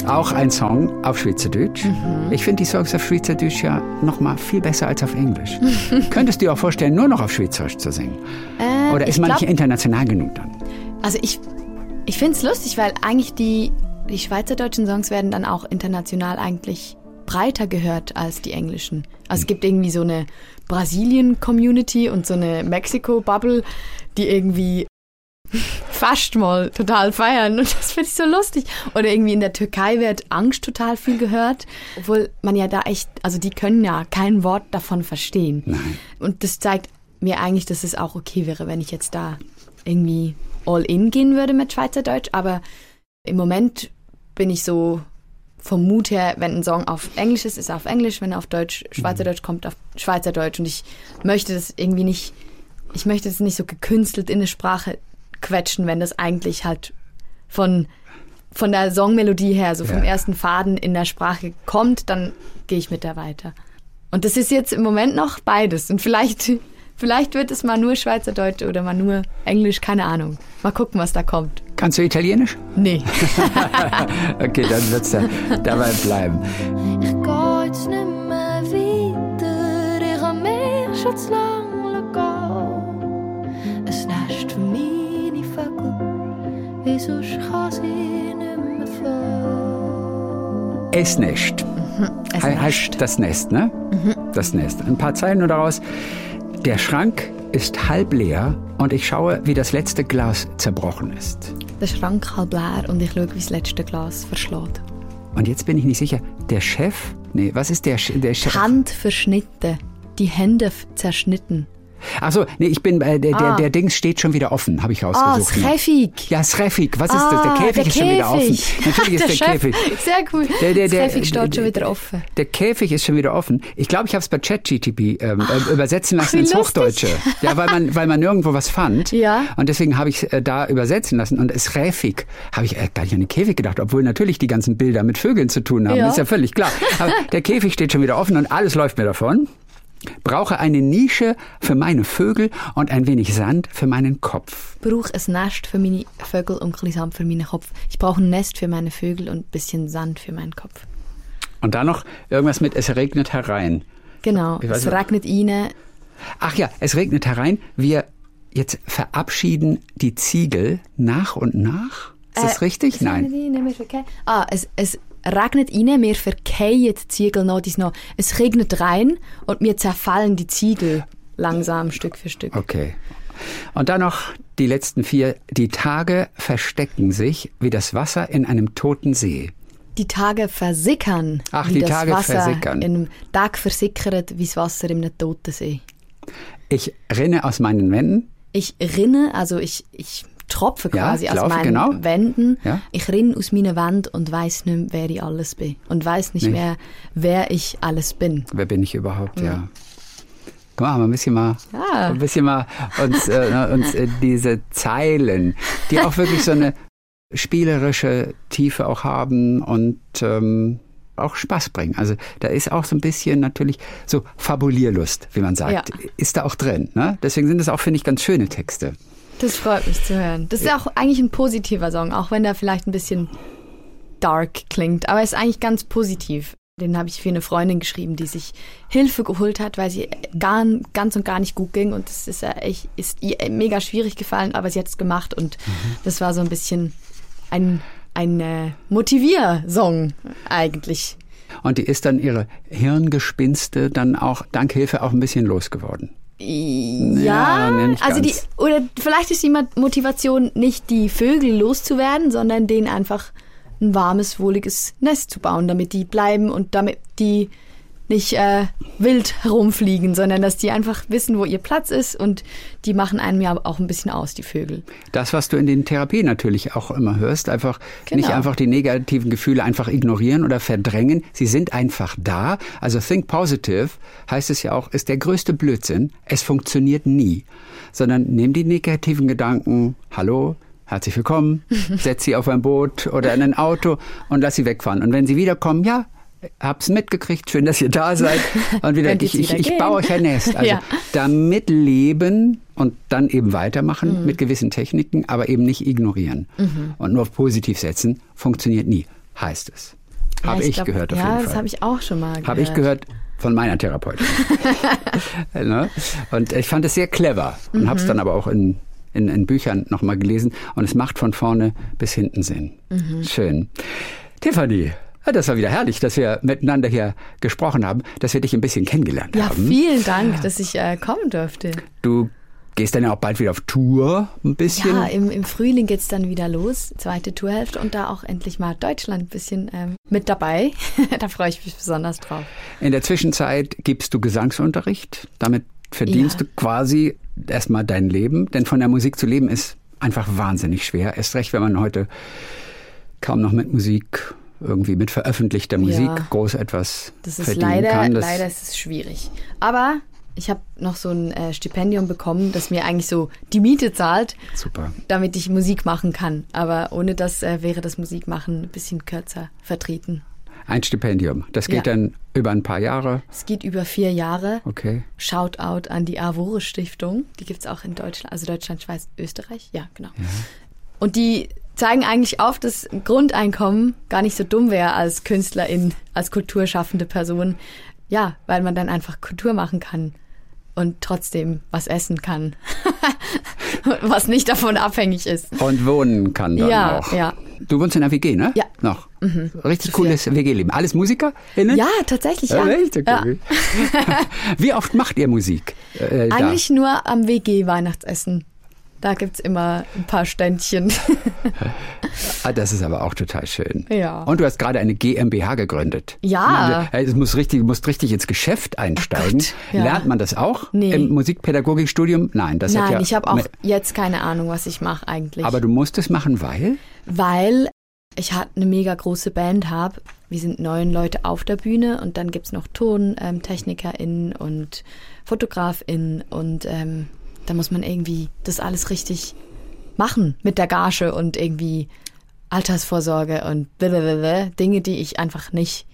Auch ein Song auf Schweizerdeutsch. Ich finde die Songs auf Schweizerdeutsch ja noch mal viel besser als auf Englisch. Könntest du dir auch vorstellen, nur noch auf Schweizerisch zu singen? Äh, Oder ist man glaub- nicht international genug dann? Also ich, ich finde es lustig, weil eigentlich die, die schweizerdeutschen Songs werden dann auch international eigentlich breiter gehört als die englischen. Also es gibt irgendwie so eine Brasilien-Community und so eine Mexiko-Bubble, die irgendwie fast mal total feiern und das finde ich so lustig. Oder irgendwie in der Türkei wird Angst total viel gehört, obwohl man ja da echt, also die können ja kein Wort davon verstehen. Nein. Und das zeigt mir eigentlich, dass es auch okay wäre, wenn ich jetzt da irgendwie all in gehen würde mit Schweizerdeutsch. Aber im Moment bin ich so vom Mut her, wenn ein Song auf Englisch ist, ist er auf Englisch, wenn er auf Deutsch, Schweizerdeutsch kommt, auf Schweizerdeutsch. Und ich möchte das irgendwie nicht, ich möchte das nicht so gekünstelt in eine Sprache quetschen, wenn das eigentlich halt von, von der Songmelodie her, so vom Ja. ersten Faden in der Sprache kommt, dann gehe ich mit der weiter. Und das ist jetzt im Moment noch beides. Und vielleicht, vielleicht wird es mal nur Schweizerdeutsch oder mal nur Englisch, keine Ahnung. Mal gucken, was da kommt. Kannst du Italienisch? Nee. Okay, dann wird's da, dabei bleiben. Ich geh jetzt nicht mehr weiter, ich hab mich schon zu lange gehen. Ein wie sonst kann sie nicht mehr fliegen. Es näscht. Es He nascht. heißt das Nest, ne? Das Nest. Ein paar Zeilen nur daraus. Der Schrank ist halb leer und ich schaue, wie das letzte Glas zerbrochen ist. Der Schrank halb leer und ich schaue, wie das letzte Glas verschlägt. Und jetzt bin ich nicht sicher, der Chef? Nee, was ist der, Sch- der Chef? Hand verschnitten, die Hände zerschnitten. Achso, nee, ich bin, äh, der, der, Ah. der Dings steht schon wieder offen, habe ich Ah, rausgesucht. das Käfig. ja, Käfig. Was ist das? Der Ah, Käfig der ist schon wieder offen. Käfig. Natürlich ist der, Chef. Käfig. Sehr cool. Der, der, der, Käfig steht der- schon wieder offen. Der Käfig ist schon wieder offen. Ich glaube, ich habe es bei ChatGTP ähm, äh, übersetzen lassen ins lustig. Hochdeutsche. Ja, weil man, weil man nirgendwo was fand. Ja. Und deswegen habe ich es äh, da übersetzen lassen. Und es Räfig habe ich äh, gar nicht an den Käfig gedacht, obwohl natürlich die ganzen Bilder mit Vögeln zu tun haben. Ja. Ist ja völlig klar. Aber der Käfig steht schon wieder offen und alles läuft mir davon. Brauche eine Nische für meine Vögel und ein wenig Sand für meinen Kopf. brauche ein Nest für meine Vögel und ein bisschen Sand für meinen Kopf. Ich brauche ein Nest für meine Vögel und ein bisschen Sand für meinen Kopf. Und dann noch irgendwas mit Es regnet herein. Genau. Es nicht. regnet ihnen. Ach ja, es regnet herein. Wir jetzt verabschieden die Ziegel nach und nach. Ist das Äh, richtig? es Nein. wir verkehren- Ah, es, es regnet ihnen, wir verkehren die Ziegel noch, dies noch. Es regnet rein und mir zerfallen die Ziegel langsam Stück für Stück. Okay. Und dann noch die letzten vier. Die Tage verstecken sich wie das Wasser in einem toten See. Die Tage versickern. Ach, wie die das Tage Wasser versickern. In einem Tag versickert wie das Wasser in einem toten See. Ich rinne aus meinen Wänden. Ich rinne, also ich, ich tropfe Ja, quasi ich aus laufe, meinen genau. Wänden. Ja. Ich rinne aus meinen Wänden und weiß nicht mehr, wer ich alles bin. Und weiß nicht Nicht. mehr, wer ich alles bin. Wer bin ich überhaupt? Ja. Guck mal, haben wir ein bisschen mal, Ja. ein bisschen mal uns, äh, uns äh, diese Zeilen, die auch wirklich so eine spielerische Tiefe auch haben und ähm, auch Spaß bringen. Also da ist auch so ein bisschen natürlich so Fabulierlust, wie man sagt, Ja. ist da auch drin. Ne? Deswegen sind das auch, finde ich, ganz schöne Texte. Das freut mich zu hören. Das ist auch eigentlich ein positiver Song, auch wenn der vielleicht ein bisschen dark klingt. Aber er ist eigentlich ganz positiv. Den habe ich für eine Freundin geschrieben, die sich Hilfe geholt hat, weil sie gar, ganz und gar nicht gut ging. Und das ist, ja echt, ist ihr mega schwierig gefallen, aber sie hat es gemacht. Und das war so ein bisschen ein, ein äh, Motivier-Song eigentlich. Und die ist dann ihre Hirngespinste dann auch dank Hilfe auch ein bisschen losgeworden. Ja, nicht also die, oder vielleicht ist die Motivation nicht die Vögel loszuwerden, sondern denen einfach ein warmes, wohliges Nest zu bauen, damit die bleiben und damit die nicht äh, wild herumfliegen, sondern dass die einfach wissen, wo ihr Platz ist und die machen einem ja auch ein bisschen aus, die Vögel. Das, was du in den Therapien natürlich auch immer hörst, einfach Genau. nicht einfach die negativen Gefühle einfach ignorieren oder verdrängen. Sie sind einfach da. Also think positive heißt es ja auch, ist der größte Blödsinn. Es funktioniert nie. Sondern nimm die negativen Gedanken, hallo, herzlich willkommen, setz sie auf ein Boot oder in ein Auto und lass sie wegfahren. Und wenn sie wiederkommen, ja, hab's mitgekriegt, schön, dass ihr da seid. Und wieder, ich, ich, wieder ich gehen. baue euch ein Nest. Also Ja. damit leben und dann eben weitermachen Mhm. mit gewissen Techniken, aber eben nicht ignorieren. Und nur auf positiv setzen, funktioniert nie, heißt es. Habe Ja, ich, glaub, gehört auf ja, jeden das Fall. habe ich auch schon mal gehört. Habe ich gehört von meiner Therapeutin. ne? Und ich fand es sehr clever und Mhm. habe es dann aber auch in, in, in Büchern nochmal gelesen. Und es macht von vorne bis hinten Sinn. Mhm. Schön. Tiffany, ja, das war wieder herrlich, dass wir miteinander hier gesprochen haben, dass wir dich ein bisschen kennengelernt Ja, haben. vielen Dank, dass ich äh, kommen durfte. Du gehst dann ja auch bald wieder auf Tour ein bisschen. Ja, im, im Frühling geht's dann wieder los, zweite Tourhälfte und da auch endlich mal Deutschland ein bisschen ähm, mit dabei. da freue ich mich besonders drauf. In der Zwischenzeit gibst du Gesangsunterricht. Damit verdienst Ja. du quasi erstmal dein Leben. Denn von der Musik zu leben ist einfach wahnsinnig schwer. Erst recht, wenn man heute kaum noch mit Musik, irgendwie mit veröffentlichter Musik Ja. groß etwas Das ist verdienen leider, kann. Das, leider ist es schwierig. Aber ich habe noch so ein äh, Stipendium bekommen, das mir eigentlich so die Miete zahlt, Super. damit ich Musik machen kann. Aber ohne das äh, wäre das Musikmachen ein bisschen kürzer vertreten. Ein Stipendium. Das geht Ja. dann über ein paar Jahre. Es geht über vier Jahre. Okay. Shoutout an die Avore Stiftung. Die gibt's auch in Deutschland, also Deutschland, Schweiz, Österreich. Ja, genau. Und die zeigen eigentlich auf, dass ein Grundeinkommen gar nicht so dumm wäre als Künstlerin, als kulturschaffende Person. Ja, weil man dann einfach Kultur machen kann und trotzdem was essen kann. was nicht davon abhängig ist. Und wohnen kann dann Ja, auch. ja. Du wohnst in einer WG, ne? Ja. Noch. Richtig Zu cooles WG-Leben. Alles MusikerInnen? Ja, tatsächlich, ja. Richtig ja. cool. Wie oft macht ihr Musik? Äh, da? Eigentlich nur am WG-Weihnachtsessen. Da gibt's immer ein paar Ständchen. Ah, das ist aber auch total schön. Ja. Und du hast gerade eine GmbH gegründet. Ja. Äh, Es muss richtig, du musst richtig ins Geschäft einsteigen. Gott, ja. Lernt man das auch Nee. im Musikpädagogikstudium? Nein, das hat Nein, ja. ich habe auch jetzt keine Ahnung, was ich mache eigentlich. Aber du musst es machen, weil? weil ich halt eine mega große Band habe. Wir sind neun Leute auf der Bühne und dann gibt's noch TontechnikerInnen und FotografInnen und ähm, da muss man irgendwie das alles richtig machen mit der Gage und irgendwie Altersvorsorge und blablabla, Dinge, die ich einfach nicht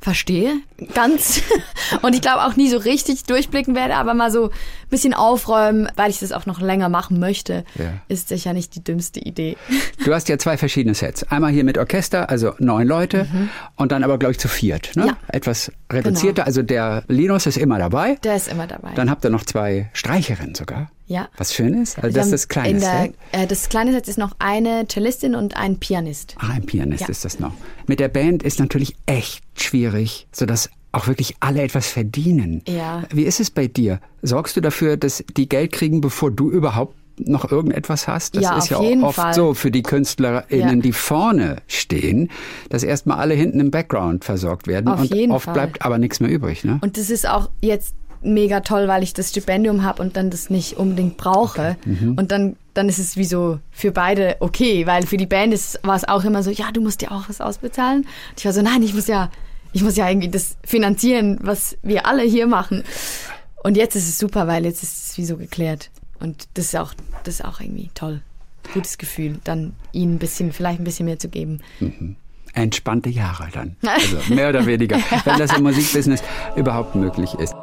verstehe, ganz. Und ich glaube auch nie so richtig durchblicken werde, aber mal so ein bisschen aufräumen, weil ich das auch noch länger machen möchte, Ja. ist sicher nicht die dümmste Idee. Du hast ja zwei verschiedene Sets. Einmal hier mit Orchester, also neun Leute, und dann aber, glaube ich, zu viert. Ne? Mhm. Ja. Etwas reduzierter. Also der Linus ist immer dabei. Der ist immer dabei. Dann habt ihr noch zwei Streicherinnen sogar. Ja. Was Schönes. Also das ist das kleine in der, Set. Äh, das kleine Set ist noch eine Cellistin und ein Pianist. Ah, ein Pianist Ja. ist das noch. Mit der Band ist natürlich echt schwierig, sodass auch wirklich alle etwas verdienen. Ja. Wie ist es bei dir? Sorgst du dafür, dass die Geld kriegen, bevor du überhaupt noch irgendetwas hast? Das Ja, ist ja jeden oft Fall. so für die KünstlerInnen, Ja. die vorne stehen, dass erstmal alle hinten im Background versorgt werden. Auf und jeden oft Fall. bleibt aber nichts mehr übrig. Ne? Und das ist auch jetzt mega toll, weil ich das Stipendium habe und dann das nicht unbedingt brauche. Mhm. Und dann, dann ist es wie so für beide okay, weil für die Band ist, war es auch immer so, ja, du musst dir auch was ausbezahlen. Und ich war so, nein, ich muss ja, ich muss ja irgendwie das finanzieren, was wir alle hier machen. Und jetzt ist es super, weil jetzt ist es wie so geklärt. Und das ist auch, das ist auch irgendwie toll. Gutes Gefühl, dann ihnen ein bisschen, vielleicht ein bisschen mehr zu geben. Entspannte Jahre dann. Also mehr oder weniger, wenn das im Musikbusiness überhaupt möglich ist.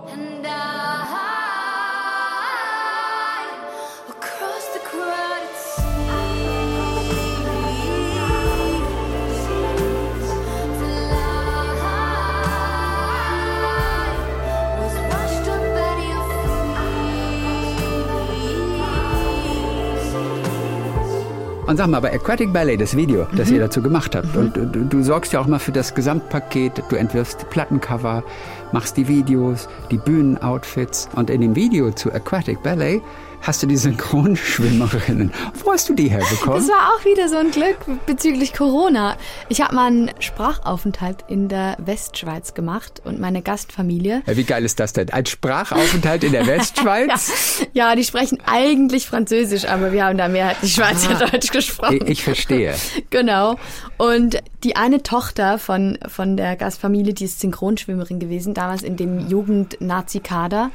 Und sag mal, bei Aquatic Ballet, das Video, das ihr dazu gemacht habt, und du, du sorgst ja auch mal für das Gesamtpaket, du entwirfst die Plattencover, machst die Videos, die Bühnenoutfits. Und in dem Video zu Aquatic Ballet hast du die Synchronschwimmerinnen. Wo hast du die herbekommen? Das war auch wieder so ein Glück bezüglich Corona. Ich habe mal einen Sprachaufenthalt in der Westschweiz gemacht und meine Gastfamilie. Ja, wie geil ist das denn? Ein Sprachaufenthalt in der Westschweiz? ja. ja, die sprechen eigentlich Französisch, aber wir haben da mehrheitlich Schweizerdeutsch gesprochen. Ich, ich verstehe. genau. Und die eine Tochter von, von der Gastfamilie, die ist Synchronschwimmerin gewesen, damals in dem Jugend-Nazi-Kader.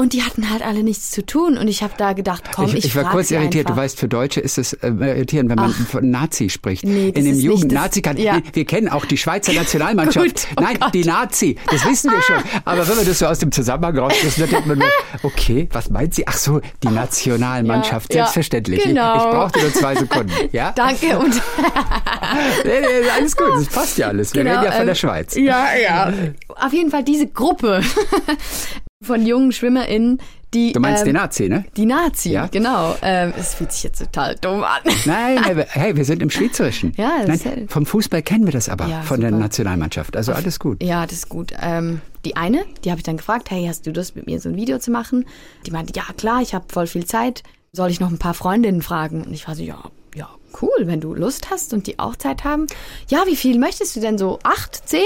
Und die hatten halt alle nichts zu tun. Und ich habe da gedacht, komm, ich Ich, ich war kurz irritiert. Einfach. Du weißt, für Deutsche ist es äh, irritierend, wenn man von Nazi spricht. Nee, das In dem jugend nazi kann ja. wir, wir kennen auch die Schweizer Nationalmannschaft. Gut, oh Nein, Gott. die Nazi, das wissen wir schon. Aber wenn man das so aus dem Zusammenhang rauslässt, dann denkt man nur, okay, was meint sie? Ach so, die Nationalmannschaft, ja, selbstverständlich. genau. Ich, ich brauchte nur zwei Sekunden. Ja? Danke und Nee, nee, alles gut, das passt ja alles. Wir Genau, reden ja von ähm, der Schweiz. Ja, ja. Auf jeden Fall diese Gruppe von jungen SchwimmerInnen, die. Du meinst ähm, die Nazi, ne? Die Nazi, Ja. genau. Ähm, Es fühlt sich jetzt total dumm an. Nein, hey, wir- hey, wir sind im Schweizerischen. Ja, das Nein, ist ja- vom Fußball kennen wir das aber, Ja, von der super. Nationalmannschaft. Also alles gut. Ja, das ist gut. Ähm, die eine, die habe ich dann gefragt, hey, hast du Lust, mit mir so ein Video zu machen? Die meinte, ja klar, ich habe voll viel Zeit. Soll ich noch ein paar Freundinnen fragen? Und ich war so, ja, ja, cool, wenn du Lust hast und die auch Zeit haben. Ja, wie viel möchtest du denn so? Acht, zehn?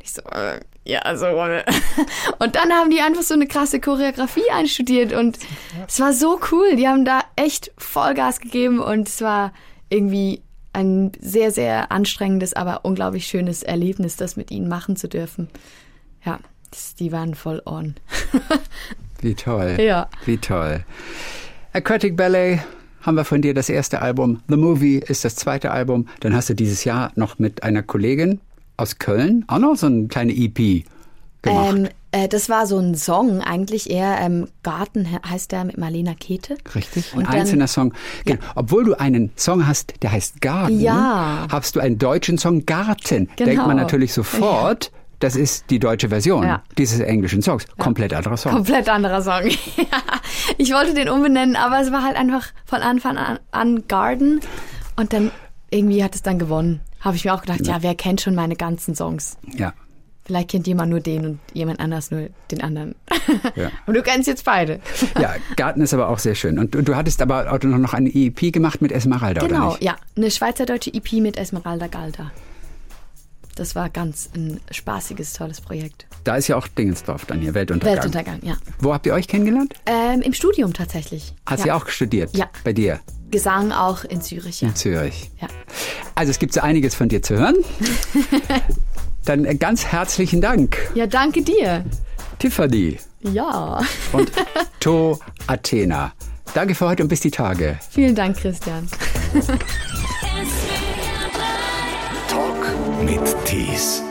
Ich so, äh, ja, so. äh. Und dann haben die einfach so eine krasse Choreografie einstudiert und es war so cool. Die haben da echt Vollgas gegeben und es war irgendwie ein sehr, sehr anstrengendes, aber unglaublich schönes Erlebnis, das mit ihnen machen zu dürfen. Ja, die waren voll on. Wie toll. Ja. Wie toll. Aquatic Ballet haben wir von dir das erste Album. The Movie ist das zweite Album. Dann hast du dieses Jahr noch mit einer Kollegin aus Köln auch noch so eine kleine EP gemacht. Ähm, äh, das war so ein Song, eigentlich eher ähm, Garten he- heißt der mit Marlena Kete. Richtig, ein einzelner Song. Genau. Obwohl du einen Song hast, der heißt Garten, Ja. hast du einen deutschen Song Garten. Genau. Denkt man natürlich sofort, das ist die deutsche Version Ja. dieses englischen Songs. Komplett anderer Song. Komplett anderer Song. Ja. ich wollte den umbenennen, aber es war halt einfach von Anfang an, an Garden. Und dann irgendwie hat es dann gewonnen. Habe ich mir auch gedacht, ja, wer kennt schon meine ganzen Songs? ja. Vielleicht kennt jemand nur den und jemand anders nur den anderen. Ja. Und du kennst jetzt beide. ja, Garten ist aber auch sehr schön. Und du, du hattest aber auch noch eine EP gemacht mit Esmeralda, oder Genau, nicht? ja. Eine schweizerdeutsche EP mit Esmeralda Galda. Das war ganz ein spaßiges, tolles Projekt. Da ist ja auch Dingensdorf dann hier, Weltuntergang. Weltuntergang, ja. Wo habt ihr euch kennengelernt? Ähm, Im Studium tatsächlich. Hat ja. sie auch studiert? Ja. Bei dir Gesang auch in Zürich, ja. in Zürich. ja. Also es gibt so einiges von dir zu hören. Dann ganz herzlichen Dank, Ja, danke dir. Tiffany Ja. und To Athena. Danke für heute und bis die Tage. Vielen Dank, Christian. Talk mit Tees.